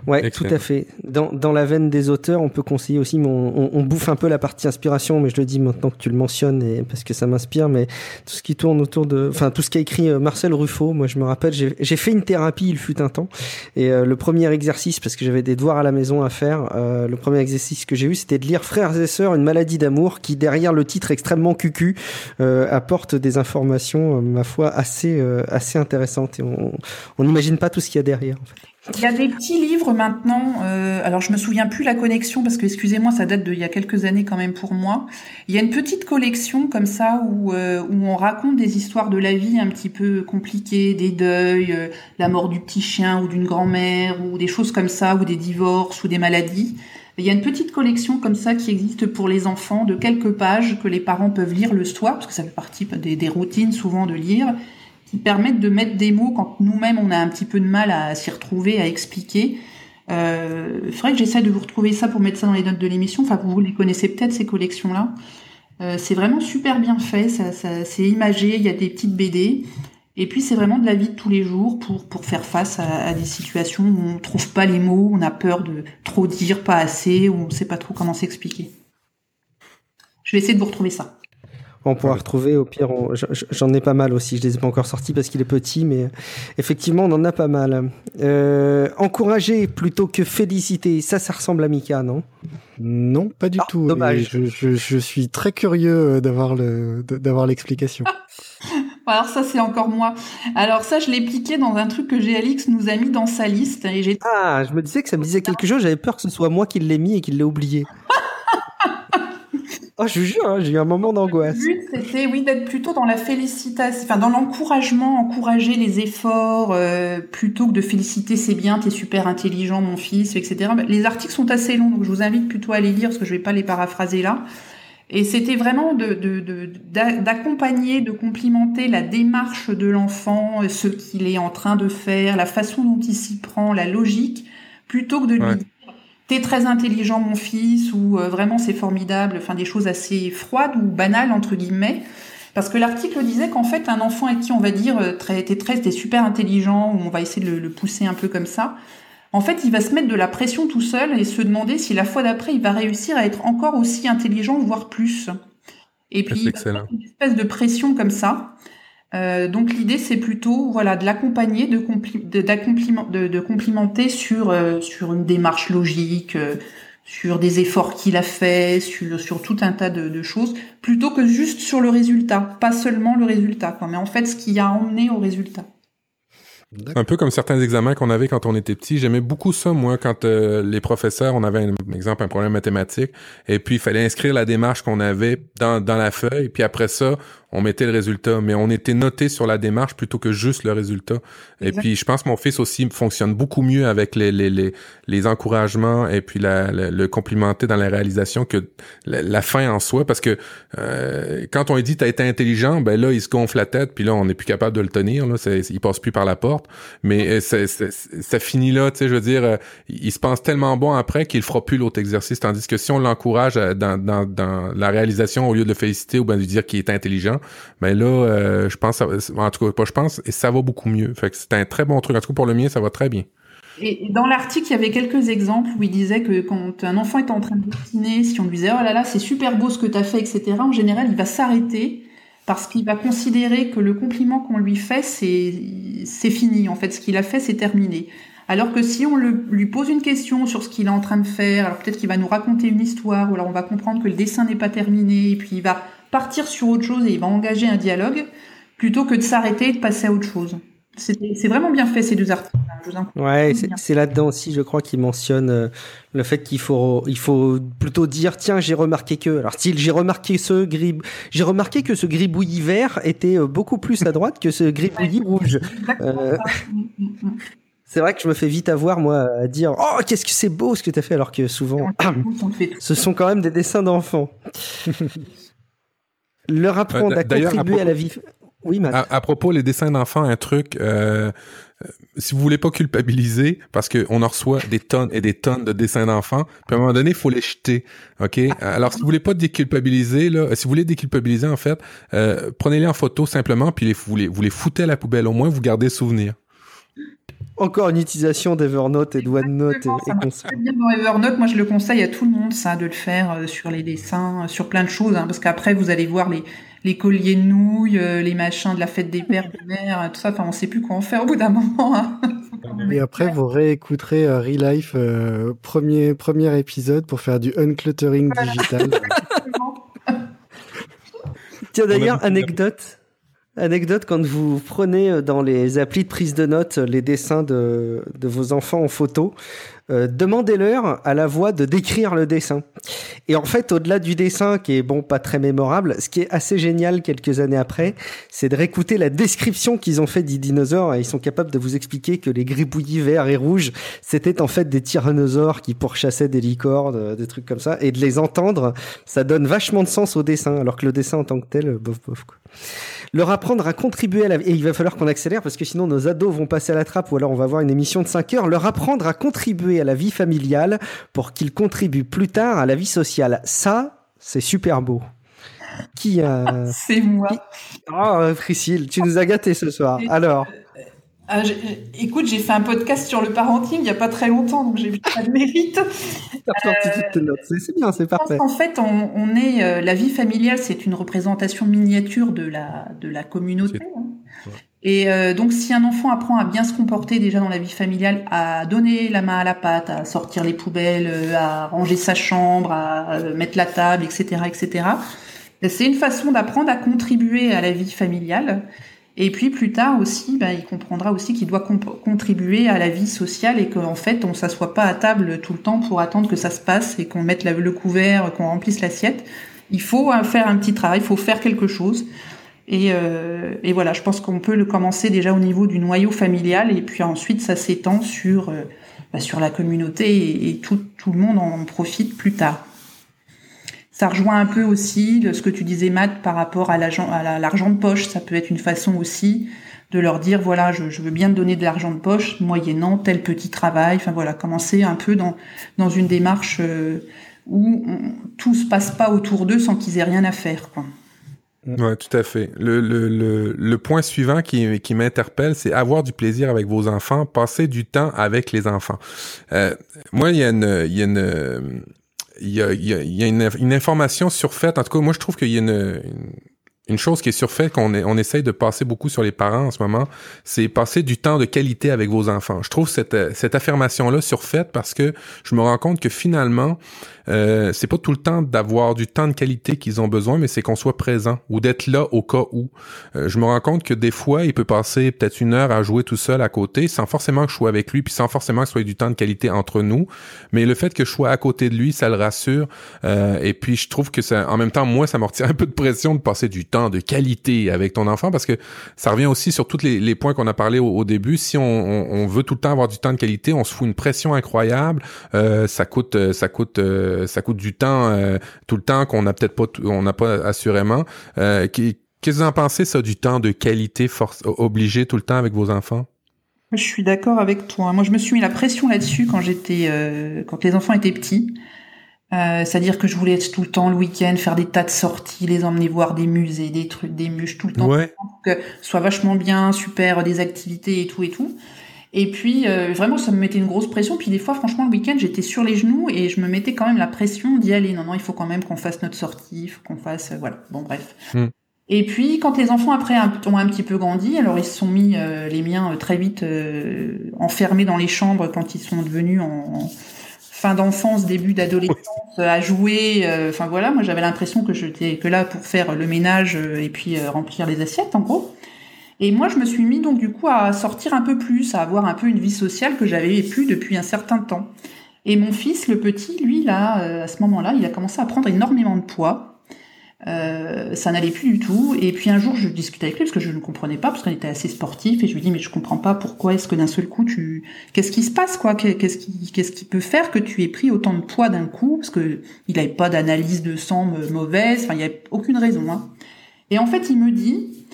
Ouais, Excellent. tout à fait. Dans, dans la veine des auteurs, on peut conseiller aussi, mais on, on, on bouffe un peu la partie inspiration, mais je le dis maintenant que tu le mentionnes, et parce que ça m'inspire, mais tout ce qui tourne autour de, enfin tout ce qu'a écrit euh, Marcel Ruffo, moi je me rappelle, j'ai fait une thérapie, il fut un temps, et euh, le premier exercice, parce que j'avais des devoirs à la maison à faire, euh, le premier exercice que j'ai eu, c'était de lire Frères et sœurs, une maladie d'amour, qui derrière le titre extrêmement cucu euh, apporte des informations, euh, ma foi, assez euh, assez intéressantes, et on on n'imagine pas tout ce qu'il y a derrière. En fait. Il y a des petits livres maintenant. Euh, alors je me souviens plus la connexion parce que excusez-moi, ça date d'il y a quelques années quand même pour moi. Il y a une petite collection comme ça où euh, où on raconte des histoires de la vie un petit peu compliquées, des deuils, euh, la mort du petit chien ou d'une grand-mère ou des choses comme ça ou des divorces ou des maladies. Il y a une petite collection comme ça qui existe pour les enfants de quelques pages que les parents peuvent lire le soir parce que ça fait partie des, des routines souvent de lire qui permettent de mettre des mots quand nous-mêmes on a un petit peu de mal à s'y retrouver, à expliquer. Euh, il faudrait que j'essaie de vous retrouver ça pour mettre ça dans les notes de l'émission. Enfin, vous les connaissez peut-être ces collections-là. Euh, c'est vraiment super bien fait, ça, ça, c'est imagé, il y a des petites BD. Et puis c'est vraiment de la vie de tous les jours pour, pour faire face à, des situations où on trouve pas les mots, on a peur de trop dire, pas assez, ou on sait pas trop comment s'expliquer. Je vais essayer de vous retrouver ça. On pourra retrouver, au pire, j'en ai pas mal aussi. Je les ai pas encore sortis parce qu'il est petit, mais effectivement, on en a pas mal. Euh, encourager plutôt que féliciter, ça, ça ressemble à Mika, non? Non, pas du Ah, tout. dommage. Je, je, je suis très curieux euh, d'avoir le de- d'avoir l'explication. Alors ça c'est encore moi. Alors ça je l'ai piqué dans un truc que GLX nous a mis dans sa liste et j'ai Ah, je me disais que ça me disait quelque chose. J'avais peur que ce soit moi qui l'ai mis et qu'il l'ait oublié. oh, je vous jure, hein, j'ai eu un moment Le d'angoisse. but, c'était, oui, d'être plutôt dans la félicitation, enfin, dans l'encouragement, encourager les efforts, euh, plutôt que de féliciter, c'est bien, t'es super intelligent, mon fils, etc. Les articles sont assez longs, donc je vous invite plutôt à les lire, parce que je vais pas les paraphraser là. Et c'était vraiment de, de, de- d'accompagner, de complimenter la démarche de l'enfant, ce qu'il est en train de faire, la façon dont il s'y prend, la logique, plutôt que de lui Ouais. dire T'es très intelligent, mon fils, ou euh, vraiment c'est formidable, enfin des choses assez froides ou banales entre guillemets. Parce que l'article disait qu'en fait, un enfant à qui on va dire euh, très, t'es très, t'es super intelligent, ou on va essayer de le, le pousser un peu comme ça, en fait, il va se mettre de la pression tout seul et se demander si la fois d'après, il va réussir à être encore aussi intelligent, voire plus. Et puis, il va une espèce de pression comme ça. Euh, donc l'idée c'est plutôt voilà de l'accompagner, de, compli- de, complimenter sur euh, sur une démarche logique, euh, sur des efforts qu'il a fait, sur sur tout un tas de, choses, plutôt que juste sur le résultat, pas seulement le résultat, quoi, mais en fait ce qui a emmené au résultat. Un peu comme certains examens qu'on avait quand on était petit. J'aimais beaucoup ça, moi, quand les professeurs, on avait, un exemple, un problème mathématique, et puis il fallait inscrire la démarche qu'on avait dans, dans la feuille, puis après ça, on mettait le résultat. Mais on était noté sur la démarche plutôt que juste le résultat. Et puis, je pense que mon fils aussi fonctionne beaucoup mieux avec les, les, les, les encouragements et puis la, la- le complimenter dans la réalisation que la, la fin en soi, parce que euh, quand on lui dit t'as été intelligent, ben là il se gonfle la tête, puis là on n'est plus capable de le tenir, là, il passe plus par la porte. Mais euh, ça finit là, tu sais, je veux dire, euh, il se pense tellement bon après qu'il fera plus l'autre exercice, tandis que si on l'encourage dans, dans, dans la réalisation au lieu de le féliciter ou ben lui dire qu'il est intelligent, ben là, euh, je pense, en tout cas pas je pense, et ça va beaucoup mieux. Fait c'est un très bon truc. En tout cas pour le mien, ça va très bien. Et dans l'article, il y avait quelques exemples où il disait que quand un enfant est en train de dessiner, si on lui disait oh là là c'est super beau ce que tu as fait, etc. En général, il va s'arrêter parce qu'il va considérer que le compliment qu'on lui fait c'est c'est fini. En fait, ce qu'il a fait c'est terminé. Alors que si on le- lui pose une question sur ce qu'il est en train de faire, alors peut-être qu'il va nous raconter une histoire, ou alors on va comprendre que le dessin n'est pas terminé, et puis il va partir sur autre chose et il va engager un dialogue, plutôt que de s'arrêter et de passer à autre chose. C'est vraiment bien fait ces deux articles. Ouais, c'est- là-dedans aussi, je crois, qu'il mentionne euh, le fait qu'il faut, il faut plutôt dire, tiens, j'ai remarqué que, alors style, j'ai remarqué ce gris, j'ai remarqué que ce gribouillis vert était euh, beaucoup plus à droite que ce gribouillis rouge. Euh. Mm, mm, mm. C'est vrai que je me fais vite avoir, moi, à dire, oh, qu'est-ce que c'est beau ce que t'as fait, alors que souvent, ce sont quand même des dessins d'enfants. Leur apprendre Euh, à contribuer à, la vie. Oui, Matt. À, à propos les dessins d'enfants, un truc, euh, euh, si vous voulez pas culpabiliser, parce que on en reçoit des tonnes et des tonnes de dessins d'enfants, puis à un moment donné, il faut les jeter, ok? Alors si vous voulez pas déculpabiliser, là, si vous voulez déculpabiliser en fait, euh, prenez-les en photo simplement, puis les, vous les vous les foutez à la poubelle. Au moins, vous gardez le souvenir. Encore une utilisation d'Evernote et de OneNote et, ça et très bien dans Evernote. Moi, je le conseille à tout le monde, ça, de le faire euh, sur les dessins, euh, sur plein de choses, hein, parce qu'après, vous allez voir les, les colliers de nouilles, euh, les machins de la fête des pères, des mères, tout ça. Enfin, on sait plus quoi en faire au bout d'un moment. hein. Et après, vous réécouterez euh, Real Life euh, premier, premier épisode pour faire du uncluttering digital. Tiens d'ailleurs, anecdote. Anecdote, quand vous prenez euh, dans les applis de prise de notes euh, les dessins de, de vos enfants en photo, euh, demandez-leur à la voix de décrire le dessin. Et en fait, au-delà du dessin, qui est bon, pas très mémorable, ce qui est assez génial quelques années après, c'est de réécouter la description qu'ils ont fait des dinosaures. Et ils sont capables de vous expliquer que les gribouillis verts et rouges, c'était en fait des tyrannosaures qui pourchassaient des licornes, euh, des trucs comme ça. Et de les entendre, ça donne vachement de sens au dessin, alors que le dessin en tant que tel, euh, bof bof. Quoi. Leur apprendre à contribuer à la et il va falloir qu'on accélère parce que sinon nos ados vont passer à la trappe ou alors on va avoir une émission de 5 heures. Leur apprendre à contribuer à la vie familiale pour qu'ils contribuent plus tard à la vie sociale. Ça, c'est super beau. Qui a C'est moi. Oh, Priscille, tu nous as gâtés ce soir. Alors, j'ai- j'ai- écoute, j'ai fait un podcast sur le parenting il n'y a pas très longtemps, donc j'ai pas de mérite. C'est- bien, c'est parfait. qu'en fait, on, on est euh, la vie familiale, c'est une représentation miniature de la de la communauté. hein. Et euh, donc, si un enfant apprend à bien se comporter déjà dans la vie familiale, à donner la main à la pâte, à sortir les poubelles, euh, à ranger sa chambre, à euh, mettre la table, etc., etc., ben, c'est une façon d'apprendre à contribuer à la vie familiale. Et puis plus tard aussi, ben, il comprendra aussi qu'il doit contribuer à la vie sociale et qu'en fait, on s'assoit pas à table tout le temps pour attendre que ça se passe et qu'on mette le couvert, qu'on remplisse l'assiette. Il faut faire un petit travail, il faut faire quelque chose. Et, euh, et voilà, je pense qu'on peut le commencer déjà au niveau du noyau familial et puis ensuite ça s'étend sur euh, bah, sur la communauté et, tout, tout le monde en profite plus tard. Ça rejoint un peu aussi ce que tu disais Matt par rapport à l'argent la- de poche. Ça peut être une façon aussi de leur dire voilà je, je veux bien te donner de l'argent de poche moyennant tel petit travail. Enfin voilà, commencer un peu dans dans une démarche euh, où tout se passe pas autour d'eux sans qu'ils aient rien à faire. Quoi. Ouais, tout à fait. Le, le, le, le point suivant qui, qui m'interpelle, c'est avoir du plaisir avec vos enfants, passer du temps avec les enfants. Euh, moi, il y a une, il y a une, il y a, y a, une, une information surfaite. En tout cas, moi, je trouve qu'il y a une, une, chose qui est surfaite qu'on on essaye de passer beaucoup sur les parents en ce moment, c'est passer du temps de qualité avec vos enfants. Je trouve cette, cette affirmation-là surfaite parce que je me rends compte que finalement, euh, c'est pas tout le temps d'avoir du temps de qualité qu'ils ont besoin, mais c'est qu'on soit présent ou d'être là au cas où. Euh, je me rends compte que des fois, il peut passer peut-être une heure à jouer tout seul à côté, sans forcément que je sois avec lui, puis sans forcément que ce soit du temps de qualité entre nous. Mais le fait que je sois à côté de lui, ça le rassure. Euh, et puis, je trouve que ça, en même temps, moi, ça me retire un peu de pression de passer du temps de qualité avec ton enfant, parce que ça revient aussi sur tous les, les points qu'on a parlé au, au début. Si on, on, veut tout le temps avoir du temps de qualité, on se fout une pression incroyable. Euh, ça coûte, ça coûte ça coûte du temps euh, tout le temps qu'on n'a peut-être pas on n'a pas assurément euh, Qu'est-ce que vous en pensez ça du temps de qualité force obligé tout le temps avec vos enfants? Je suis d'accord avec toi. Moi, je me suis mis la pression là-dessus quand j'étais euh, quand les enfants étaient petits. Euh, C'est-à-dire que je voulais être tout le temps le week-end, faire des tas de sorties, les emmener voir des musées, des trucs, des muches tout le temps, ouais. pour que ce soit vachement bien, super, des activités et tout et tout. Et puis euh, vraiment, ça me mettait une grosse pression. Puis des fois, franchement, le week-end, j'étais sur les genoux et je me mettais quand même la pression d'y aller. Non, non, il faut quand même qu'on fasse notre sortie, qu'on fasse, euh, voilà. Bon, bref. Mm. Et puis, quand les enfants après ont un petit peu grandi, alors ils se sont mis euh, les miens euh, très vite euh, enfermés dans les chambres quand ils sont devenus en, en fin d'enfance, début d'adolescence, à jouer. euh, Enfin voilà, moi j'avais l'impression que j'étais que là pour faire le ménage et puis remplir les assiettes en gros. Et moi, je me suis mis donc du coup à sortir un peu plus, à avoir un peu une vie sociale que j'avais plus depuis un certain temps. Et mon fils, le petit, lui, là, euh, à ce moment-là, il a commencé à prendre énormément de poids. Euh, ça n'allait plus du tout. Et puis un jour, je discutais avec lui parce que je ne comprenais pas, parce qu'on était assez sportif, et je lui dis mais je comprends pas pourquoi est-ce que d'un seul coup tu, qu'est-ce qui se passe quoi? Qu'est-ce qui, qu'est-ce qui peut faire que tu aies pris autant de poids d'un coup? Parce que il n'avait pas d'analyse de sang mauvaise, enfin il y avait aucune raison. Hein. Et en fait, il me dit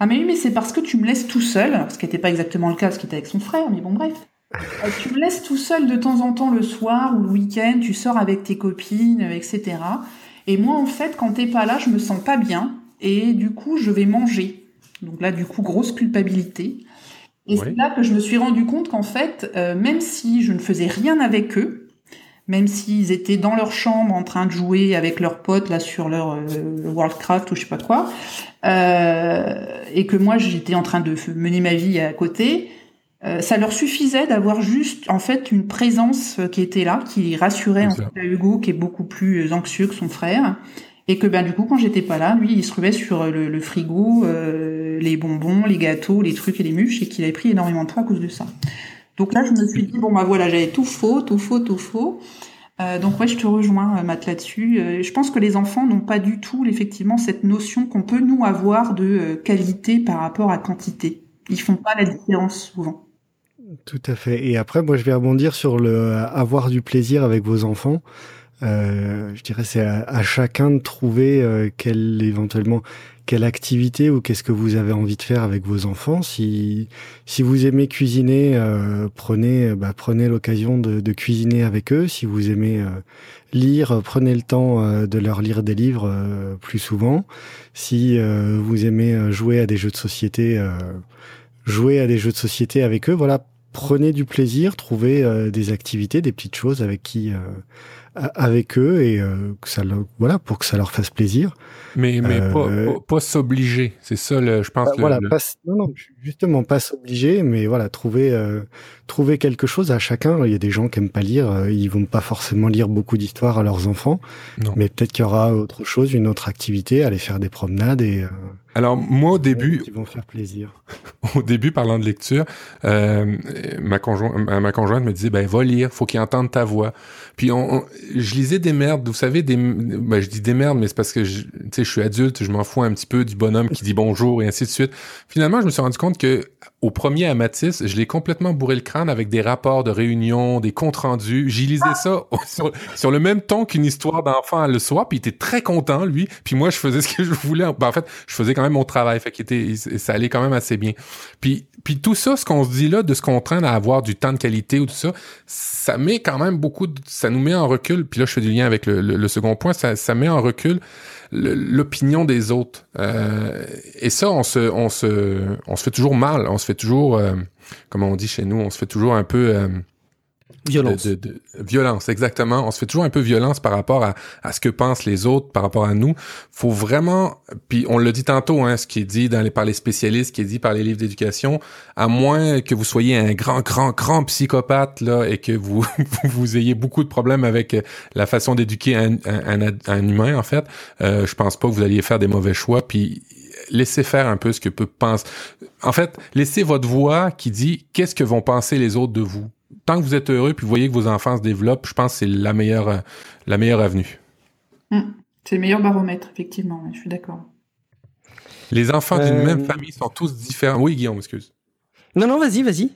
ah mais oui mais c'est parce que tu me laisses tout seul, ce qui n'était pas exactement le cas, parce qu'il était avec son frère, mais bon bref. Euh, tu me laisses tout seul de temps en temps le soir ou le week-end, tu sors avec tes copines, etc. Et moi, en fait, quand t'es pas là, je me sens pas bien. Et du coup, je vais manger. Donc là, du coup, grosse culpabilité. Et c'est là que je me suis rendu compte qu'en fait, euh, même si je ne faisais rien avec eux, même s'ils étaient dans leur chambre en train de jouer avec leurs potes là sur leur euh, Worldcraft ou je sais pas quoi, euh, et que moi j'étais en train de mener ma vie à côté, euh, ça leur suffisait d'avoir juste en fait une présence euh, qui était là, qui rassurait en fait, à Hugo, qui est beaucoup plus anxieux que son frère, et que ben du coup quand j'étais pas là, lui il se revait sur le, le frigo, euh, les bonbons, les gâteaux, les trucs et les mûches, et qu'il avait pris énormément de poids à cause de ça. Donc là je me suis dit bon bah voilà j'avais tout faux, tout faux, tout faux. Euh, donc ouais, je te rejoins, Matt, là-dessus. Euh, je pense que les enfants n'ont pas du tout, effectivement, cette notion qu'on peut nous avoir de qualité par rapport à quantité. Ils font pas la différence souvent. Tout à fait. Et après, moi, je vais rebondir sur le avoir du plaisir avec vos enfants. Euh, je dirais c'est à, chacun de trouver euh, quelle éventuellement quelle activité ou qu'est-ce que vous avez envie de faire avec vos enfants. Si si vous aimez cuisiner, euh, prenez bah, prenez l'occasion de, cuisiner avec eux. Si vous aimez euh, lire, prenez le temps euh, de leur lire des livres plus souvent. Si vous aimez jouer à des jeux de société, jouer à des jeux de société avec eux. Voilà, prenez du plaisir, trouvez des activités, des petites choses avec qui, avec eux et euh, que ça, voilà, pour que ça leur fasse plaisir. Mais, mais pas, pas, s'obliger, c'est ça, le, je pense. Bah, voilà, Pas, non, non, justement, pas s'obliger, mais voilà, trouver, trouver quelque chose à chacun. Il y a des gens qui aiment pas lire, ils vont pas forcément lire beaucoup d'histoires à leurs enfants, non. mais peut-être qu'il y aura autre chose, une autre activité, aller faire des promenades et alors moi au début, qui vont faire plaisir. au début, parlant de lecture, euh, ma, conjointe, ma conjointe me disait ben va lire, faut qu'il entende ta voix. Puis on, je lisais des merdes, vous savez des, ben, je dis des merdes, mais c'est parce que je, je suis adulte, je m'en fous un petit peu du bonhomme qui dit bonjour et ainsi de suite. Finalement, je me suis rendu compte que au premier à Matisse, je l'ai complètement bourré le crâne avec des rapports de réunion, des comptes rendus. J'y lisais ça sur, le même ton qu'une histoire d'enfant le soir, puis il était très content lui. Puis moi, je faisais ce que je voulais. Ben, en fait, je faisais quand même mon travail, fait ça allait quand même assez bien. Puis, tout ça, ce qu'on se dit là, de ce qu'on traîne à avoir du temps de qualité ou tout ça, ça met quand même beaucoup, ça nous met en recul. Puis là, je fais du lien avec le, second point, ça met en recul l'opinion des autres. Euh, et ça, on se, on se, on se fait toujours mal. On se fait toujours, euh, comme on dit chez nous, on se fait toujours un peu euh, Violence. Violence, exactement. On se fait toujours un peu violence par rapport à, à, ce que pensent les autres, par rapport à nous. Faut vraiment, puis on le dit tantôt, hein, ce qui est dit dans les, par les spécialistes, ce qui est dit par les livres d'éducation, à moins que vous soyez un grand, grand, grand psychopathe là et que vous vous ayez beaucoup de problèmes avec la façon d'éduquer un, un, un, humain, en fait, euh, je pense pas que vous alliez faire des mauvais choix. Puis laissez faire un peu ce que peut penser. En fait, laissez votre voix qui dit qu'est-ce que vont penser les autres de vous tant que vous êtes heureux puis vous voyez que vos enfants se développent, je pense que c'est la meilleure, la meilleure avenue. Mmh. C'est le meilleur baromètre, effectivement, je suis d'accord. Les enfants d'une euh, même famille sont tous différents. Oui, Guillaume, excuse. Non, non, vas-y, vas-y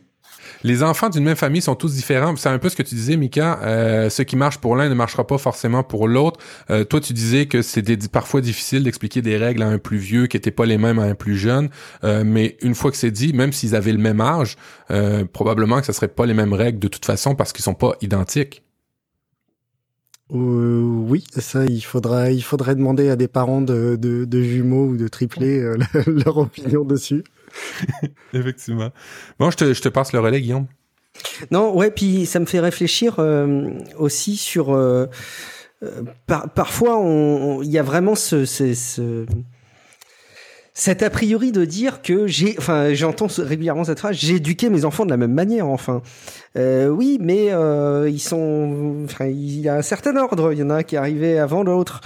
les enfants d'une même famille sont tous différents. C'est un peu ce que tu disais, Mika. Euh, ce qui marche pour l'un ne marchera pas forcément pour l'autre. Euh, toi, tu disais que c'était parfois difficile d'expliquer des règles à un plus vieux qui n'étaient pas les mêmes à un plus jeune. Euh, mais une fois que c'est dit, même s'ils avaient le même âge, euh, probablement que ce serait pas les mêmes règles de toute façon parce qu'ils sont pas identiques. Euh, oui, ça, il faudra, il faudrait demander à des parents de, de, jumeaux ou de triplés leur opinion dessus. Effectivement. Bon, je te, je passe le relais, Guillaume. Non, ouais, puis ça me fait réfléchir euh, aussi sur. Euh, euh par, parfois, il y a vraiment ce, ce, ce, cet a priori de dire que j'ai, enfin, j'entends régulièrement cette phrase, j'ai éduqué mes enfants de la même manière, enfin. Oui, mais ils sont, enfin, il y a un certain ordre. Il y en a un qui est arrivé avant l'autre.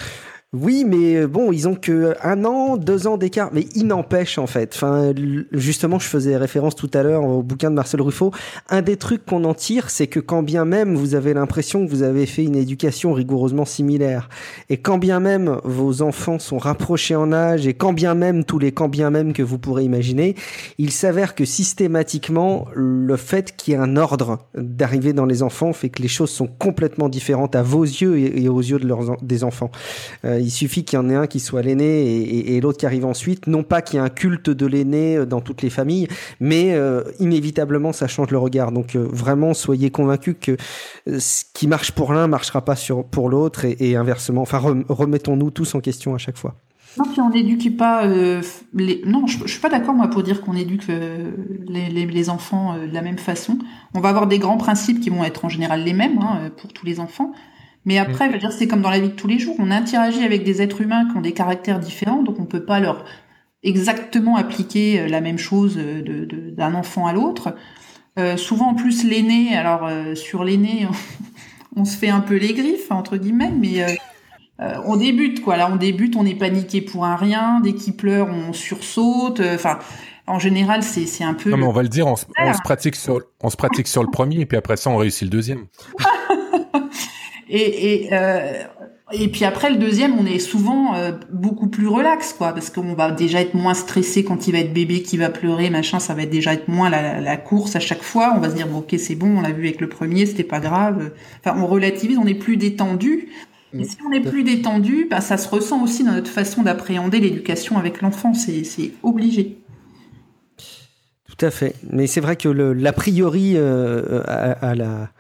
Oui, mais euh, bon, ils ont que un an, deux ans d'écart, mais il n'empêche en fait. Enfin, justement, je faisais référence tout à l'heure au bouquin de Marcel Ruffo. Un des trucs qu'on en tire, c'est que quand bien même vous avez l'impression que vous avez fait une éducation rigoureusement similaire, et quand bien même vos enfants sont rapprochés en âge, et quand bien même tous les quand bien même que vous pourrez imaginer, il s'avère que systématiquement, le fait qu'il y ait un ordre d'arrivée dans les enfants fait que les choses sont complètement différentes à vos yeux et, aux yeux de leurs des enfants. Euh, il suffit qu'il y en ait un qui soit l'aîné et, l'autre qui arrive ensuite. Non pas qu'il y ait un culte de l'aîné euh, dans toutes les familles, mais euh, inévitablement ça change le regard. Donc euh, vraiment, soyez convaincus que ce qui marche pour l'un marchera pas pour l'autre et, inversement. Enfin, rem- remettons-nous tous en question à chaque fois. Non, puis on n'éduque pas. Non, je, je suis pas d'accord moi pour dire qu'on éduque les, enfants de la même façon. On va avoir des grands principes qui vont être en général les mêmes hein, pour tous les enfants. Mais après, dire, c'est comme dans la vie de tous les jours. On interagit avec des êtres humains qui ont des caractères différents, donc on peut pas leur exactement appliquer euh, la même chose euh, d'un enfant à l'autre. Euh, souvent, en plus, l'aîné. Alors euh, sur l'aîné, on se fait un peu les griffes entre guillemets, mais euh, on débute quoi. Là, on débute, on est paniqué pour un rien. Dès qu'il pleure, on sursaute. Enfin, en général, c'est un peu. Non, mais on va le dire, on, se- on se pratique sur, on se pratique sur le premier, et puis après ça, on réussit le deuxième. Et et euh, et puis après le deuxième, on est souvent euh, beaucoup plus relax quoi, parce qu'on va déjà être moins stressé quand il va être bébé, qui va pleurer, machin. Ça va déjà être moins la, course à chaque fois. On va se dire bon ok c'est bon, on l'a vu avec le premier, c'était pas grave. Enfin on relativise, on est plus détendu. Et si on est plus détendu, bah, ça se ressent aussi dans notre façon d'appréhender l'éducation avec l'enfant. C'est obligé. Tout à fait. Mais c'est vrai que l'a priori euh, à la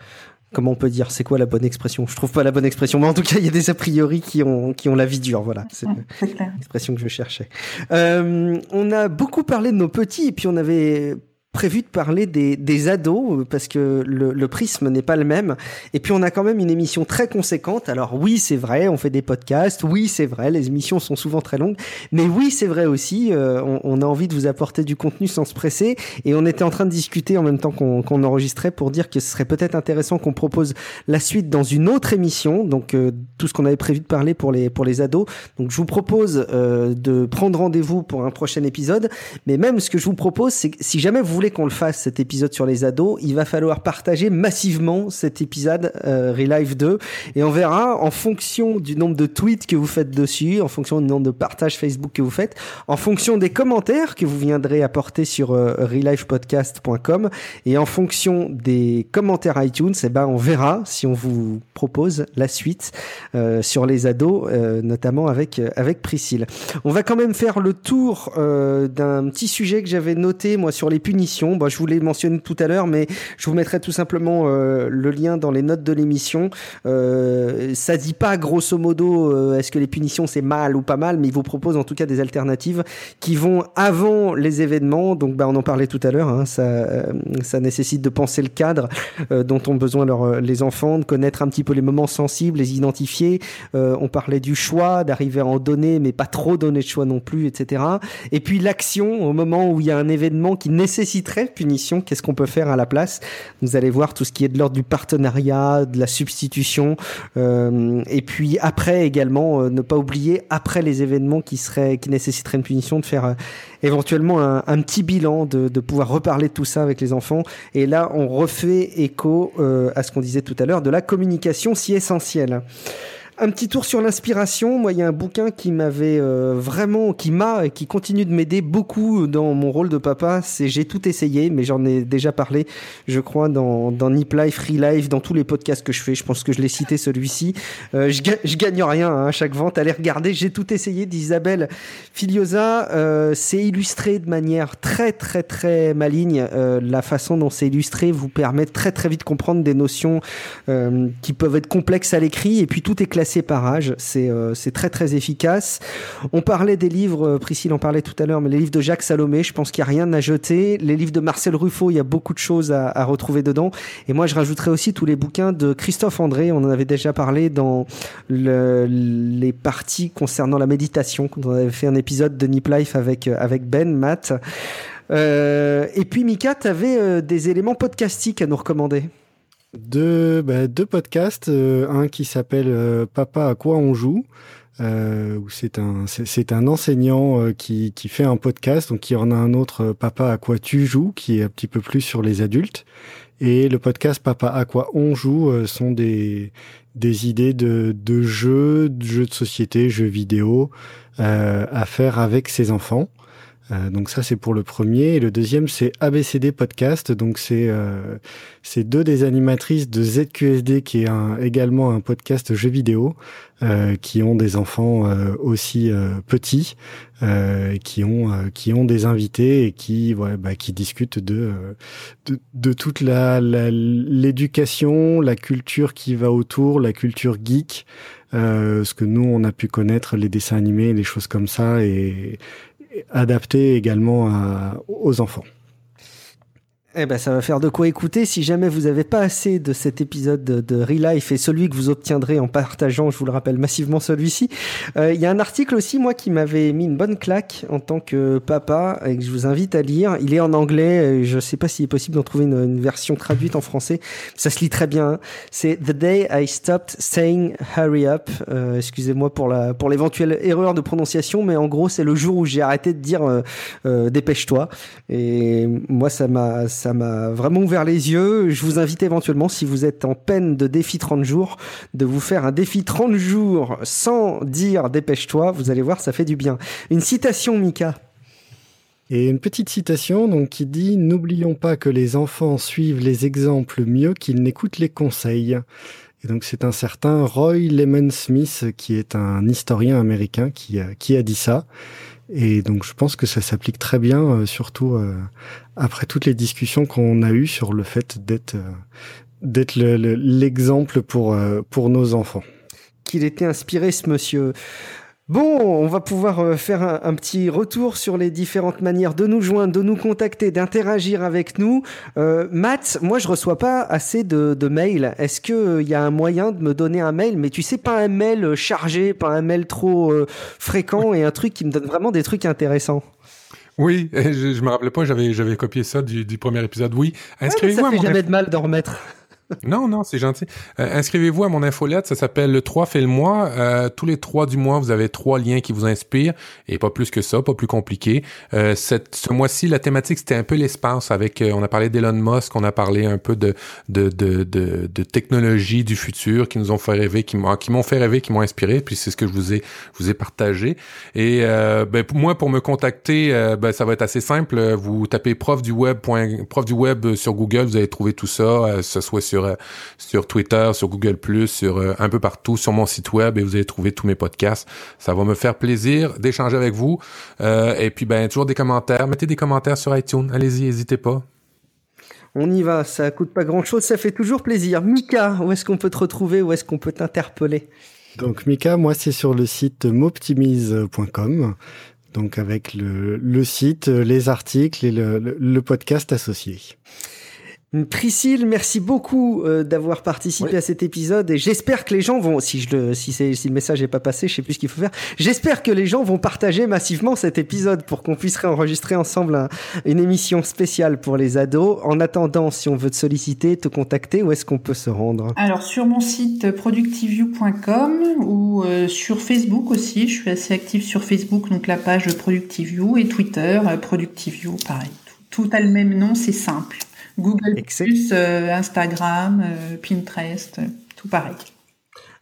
comment on peut dire c'est quoi la bonne expression? Je trouve pas la bonne expression, mais en tout cas il y a des a priori qui ont qui ont la vie dure. Voilà, c'est l'expression que je cherchais. Euh, on a beaucoup parlé de nos petits et puis on avait prévu de parler des, des ados euh, parce que le, prisme n'est pas le même. Et puis on a quand même une émission très conséquente. Alors oui, c'est vrai, on fait des podcasts. Oui, c'est vrai, les émissions sont souvent très longues. Mais oui, c'est vrai aussi, euh, on, a envie de vous apporter du contenu sans se presser. Et on était en train de discuter en même temps qu'on qu'on enregistrait pour dire que ce serait peut-être intéressant qu'on propose la suite dans une autre émission. Donc euh, tout ce qu'on avait prévu de parler pour les pour les ados. Donc je vous propose de prendre rendez-vous pour un prochain épisode. Mais même ce que je vous propose, c'est si jamais vous voulez qu'on le fasse cet épisode sur les ados, il va falloir partager massivement cet épisode euh, Relive 2 et on verra en fonction du nombre de tweets que vous faites dessus, en fonction du nombre de partages Facebook que vous faites, en fonction des commentaires que vous viendrez apporter sur euh, relivepodcast.com et en fonction des commentaires iTunes, eh ben on verra si on vous propose la suite euh, sur les ados, euh, notamment avec euh, avec Priscille. On va quand même faire le tour d'un petit sujet que j'avais noté moi sur les punitions. Je vous l'ai mentionné tout à l'heure, mais je vous mettrai tout simplement euh, le lien dans les notes de l'émission. Euh, ça dit pas grosso modo euh, est-ce que les punitions c'est mal ou pas mal, mais il vous propose en tout cas des alternatives qui vont avant les événements. Donc, bah, on en parlait tout à l'heure. Hein, ça, euh, ça nécessite de penser le cadre euh, dont ont besoin leur, les enfants, de connaître un petit peu les moments sensibles, les identifier. Euh, on parlait du choix, d'arriver à en donner, mais pas trop donner de choix non plus, etc. Et puis l'action au moment où il y a un événement qui nécessiterait punition, qu'est-ce qu'on peut faire à la place? Vous allez voir tout ce qui est de l'ordre du partenariat, de la substitution, euh, et puis après également, euh, ne pas oublier après les événements qui seraient, qui nécessiteraient une punition, de faire euh, éventuellement un, un petit bilan, de, de pouvoir reparler de tout ça avec les enfants. Et là, on refait écho euh, à ce qu'on disait tout à l'heure de la communication si essentielle. Un petit tour sur l'inspiration. Moi, il y a un bouquin qui m'avait euh, vraiment, qui m'a et qui continue de m'aider beaucoup dans mon rôle de papa. C'est J'ai tout essayé, mais j'en ai déjà parlé, je crois, dans, dans Nip Life, Free Life, dans tous les podcasts que je fais. Je pense que je l'ai cité celui-ci. Euh, je, je gagne rien hein, à chaque vente. Allez regarder. J'ai tout essayé d'Isabelle Filiosa. Euh, c'est illustré de manière très, très, très maligne. Euh, la façon dont c'est illustré vous permet de très, très vite comprendre des notions euh, qui peuvent être complexes à l'écrit. Et puis tout est classé par âge. C'est euh, c'est très très efficace. On parlait des livres, euh, Priscille en parlait tout à l'heure, mais les livres de Jacques Salomé, je pense qu'il n'y a rien à jeter. Les livres de Marcel Ruffo, il y a beaucoup de choses à, retrouver dedans. Et moi, je rajouterais aussi tous les bouquins de Christophe André. On en avait déjà parlé dans le- les parties concernant la méditation, quand on avait fait un épisode de Nip Life avec, euh, avec Ben, Matt. Et puis, Mika, tu avais des éléments podcastiques à nous recommander. Deux, bah, deux podcasts, euh, un qui s'appelle euh, Papa à quoi on joue, euh, où c'est un c'est un enseignant qui qui fait un podcast. Donc il y en a un autre, Papa à quoi tu joues, qui est un petit peu plus sur les adultes. Et le podcast Papa à quoi on joue sont des des idées de de jeux, de jeux de société, jeux vidéo à faire avec ses enfants. Euh, donc ça c'est pour le premier. Et le deuxième c'est ABCD podcast. Donc c'est euh, c'est deux des animatrices de ZQSD qui est un, également un podcast jeux vidéo euh, qui ont des enfants euh, aussi euh, petits qui ont qui ont des invités et qui ouais, bah, qui discutent de, de de, toute la l'éducation la, culture qui va autour la culture geek ce que nous on a pu connaître les dessins animés les choses comme ça. Et adapté également aux enfants. Eh ben, ça va faire de quoi écouter. Si jamais vous n'avez pas assez de cet épisode de, de Real Life et celui que vous obtiendrez en partageant, je vous le rappelle massivement celui-ci, euh, il y a un article aussi, moi, qui m'avait mis une bonne claque en tant que papa et que je vous invite à lire. Il est en anglais. Je ne sais pas s'il est possible d'en trouver une, version traduite en français. Ça se lit très bien. Hein. C'est The Day I Stopped Saying Hurry Up. Euh, excusez-moi pour la pour l'éventuelle erreur de prononciation, mais en gros, c'est le jour où j'ai arrêté de dire euh, dépêche-toi. Et moi, ça m'a ça m'a vraiment ouvert les yeux. Je vous invite éventuellement, si vous êtes en peine de défi 30 jours, de vous faire un défi 30 jours sans dire dépêche-toi. Vous allez voir, ça fait du bien. Une citation, Mika. Et une petite citation donc qui dit N'oublions pas que les enfants suivent les exemples mieux qu'ils n'écoutent les conseils. Et donc c'est un certain Roy Lemon Smith qui est un historien américain qui qui a dit ça. Et donc je pense que ça s'applique très bien, euh, surtout euh, après toutes les discussions qu'on a eues sur le fait d'être euh, d'être l'exemple pour pour nos enfants. Qu'il était inspiré ce monsieur. Bon, on va pouvoir euh, faire un, petit retour sur les différentes manières de nous joindre, de nous contacter, d'interagir avec nous. Euh, Matt, moi je reçois pas assez de, de mails. Est-ce qu'il euh, y a un moyen de me donner un mail, mais tu sais pas un mail euh, chargé, pas un mail trop fréquent et un truc qui me donne vraiment des trucs intéressants. Oui, je, je me rappelais pas, j'avais copié ça du, du premier épisode. Oui, inscrivez-vous. ça fait jamais de mal d'en remettre non, non, c'est gentil. Euh, inscrivez-vous à mon infolette, ça s'appelle le 3 fait le mois. Euh, tous les trois du mois, vous avez trois liens qui vous inspirent, et pas plus que ça, pas plus compliqué. Euh, cette, ce mois-ci, la thématique, c'était un peu l'espace, avec, on a parlé d'Elon Musk, on a parlé un peu de, de, de, de, de technologie du futur qui nous ont fait rêver, qui m'ont, fait rêver, qui m'ont inspiré, puis c'est ce que je vous ai, vous ai partagé. Et ben, pour moi, pour me contacter, ben, ça va être assez simple. Vous tapez prof du web, prof du web sur Google, vous allez trouver tout ça, ce soit sur euh, sur Twitter, sur Google+, sur euh, un peu partout, sur mon site web et vous allez trouver tous mes podcasts. Ça va me faire plaisir d'échanger avec vous. Euh, et puis ben toujours des commentaires. Mettez des commentaires sur iTunes. Allez-y, n'hésitez pas. On y va, ça coûte pas grand chose, ça fait toujours plaisir. Mika, où est-ce qu'on peut te retrouver, où est-ce qu'on peut t'interpeller? Donc Mika, moi c'est sur le site moptimize.com, donc avec le, site, les articles et le podcast associé. Priscille, merci beaucoup euh, d'avoir participé à cet épisode et j'espère que les gens vont, si je le, si c'est, si le message n'est pas passé, je sais plus ce qu'il faut faire. J'espère que les gens vont partager massivement cet épisode pour qu'on puisse réenregistrer ensemble une émission spéciale pour les ados. En attendant, si on veut te solliciter, te contacter, où est-ce qu'on peut se rendre? Alors sur mon site productiveview.com ou euh, sur Facebook aussi. Je suis assez active sur Facebook, donc la page Productiveview et Twitter euh, Productiveview, pareil. tout a le même nom, c'est simple. Google euh, Instagram, euh, Pinterest, tout pareil.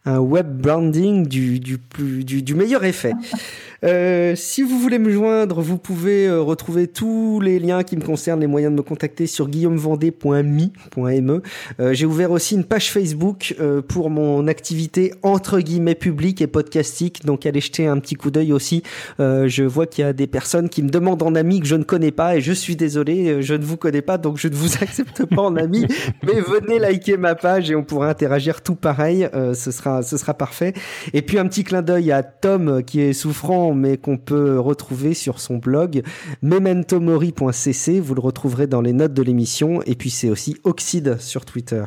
Un web branding du, du, plus, du, du meilleur effet. Euh, si vous voulez me joindre, vous pouvez euh, retrouver tous les liens qui me concernent, les moyens de me contacter sur guillaumevendée.me. Euh, J'ai ouvert aussi une page Facebook euh, pour mon activité entre guillemets publique et podcastique, donc allez jeter un petit coup d'œil aussi. Euh, je vois qu'il y a des personnes qui me demandent en ami que je ne connais pas et je suis désolé, je ne vous connais pas, donc je ne vous accepte pas en ami, mais venez liker ma page et on pourra interagir tout pareil. ce sera, ce sera parfait. Et puis un petit clin d'œil à Tom qui est souffrant mais qu'on peut retrouver sur son blog mementomori.cc. Vous le retrouverez dans les notes de l'émission. Et puis c'est aussi Oxide sur Twitter.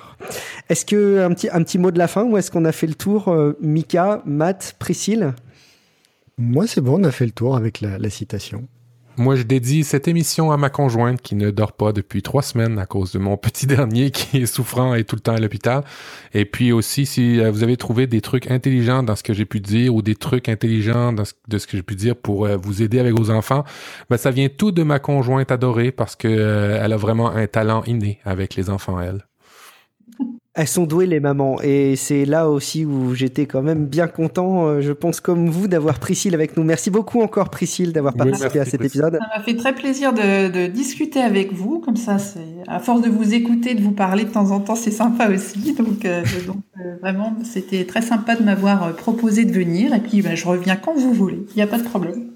Est-ce que un petit, un petit mot de la fin ou est-ce qu'on a fait le tour, euh, Mika, Matt, Priscille? Moi, c'est bon, on a fait le tour avec la, citation. Moi je dédie cette émission à ma conjointe qui ne dort pas depuis trois semaines à cause de mon petit dernier qui est souffrant et tout le temps à l'hôpital. Et puis aussi, si euh, vous avez trouvé des trucs intelligents dans ce que j'ai pu dire ou des trucs intelligents de ce que j'ai pu dire pour euh, vous aider avec vos enfants, ben, ça vient tout de ma conjointe adorée parce que euh, elle a vraiment un talent inné avec les enfants, elle. Elles sont douées les mamans et c'est là aussi où j'étais quand même bien content, euh, je pense comme vous, d'avoir Priscille avec nous. Merci beaucoup encore Priscille d'avoir Oui, participé merci, à cet Priscille. épisode. Ça m'a fait très plaisir de, de discuter avec vous. Comme ça, c'est à force de vous écouter, de vous parler de temps en temps, c'est sympa aussi. Donc, euh, donc euh, vraiment, c'était très sympa de m'avoir proposé de venir. Et puis, ben, je reviens quand vous voulez. Il n'y a pas de problème.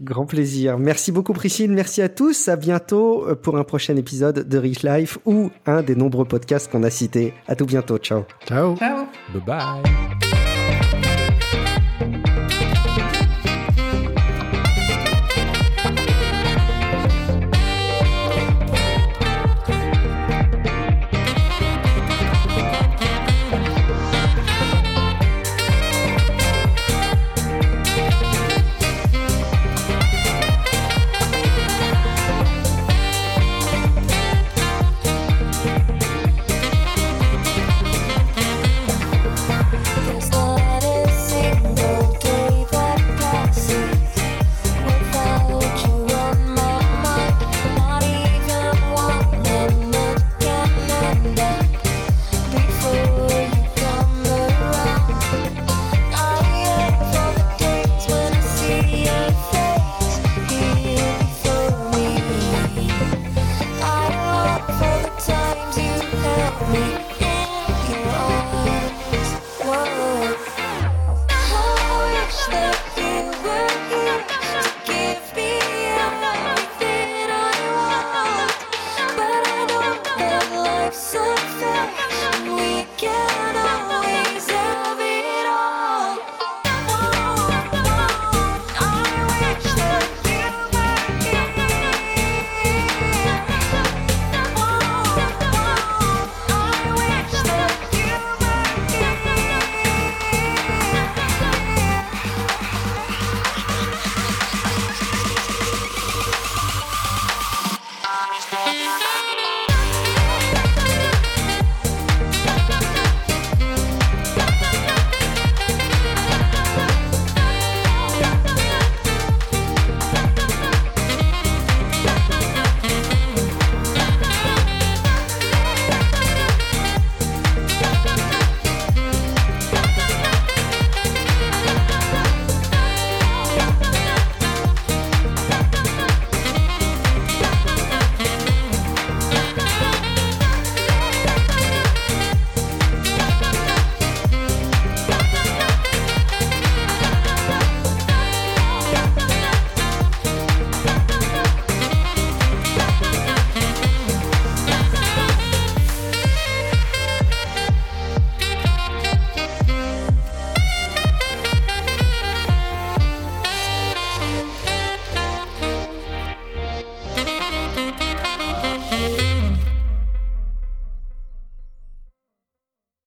Grand plaisir. Merci beaucoup Priscille, merci à tous. À bientôt euh, pour un prochain épisode de Rich Life ou un des nombreux podcasts qu'on a cités. À tout bientôt, ciao. Ciao. Ciao. Bye bye.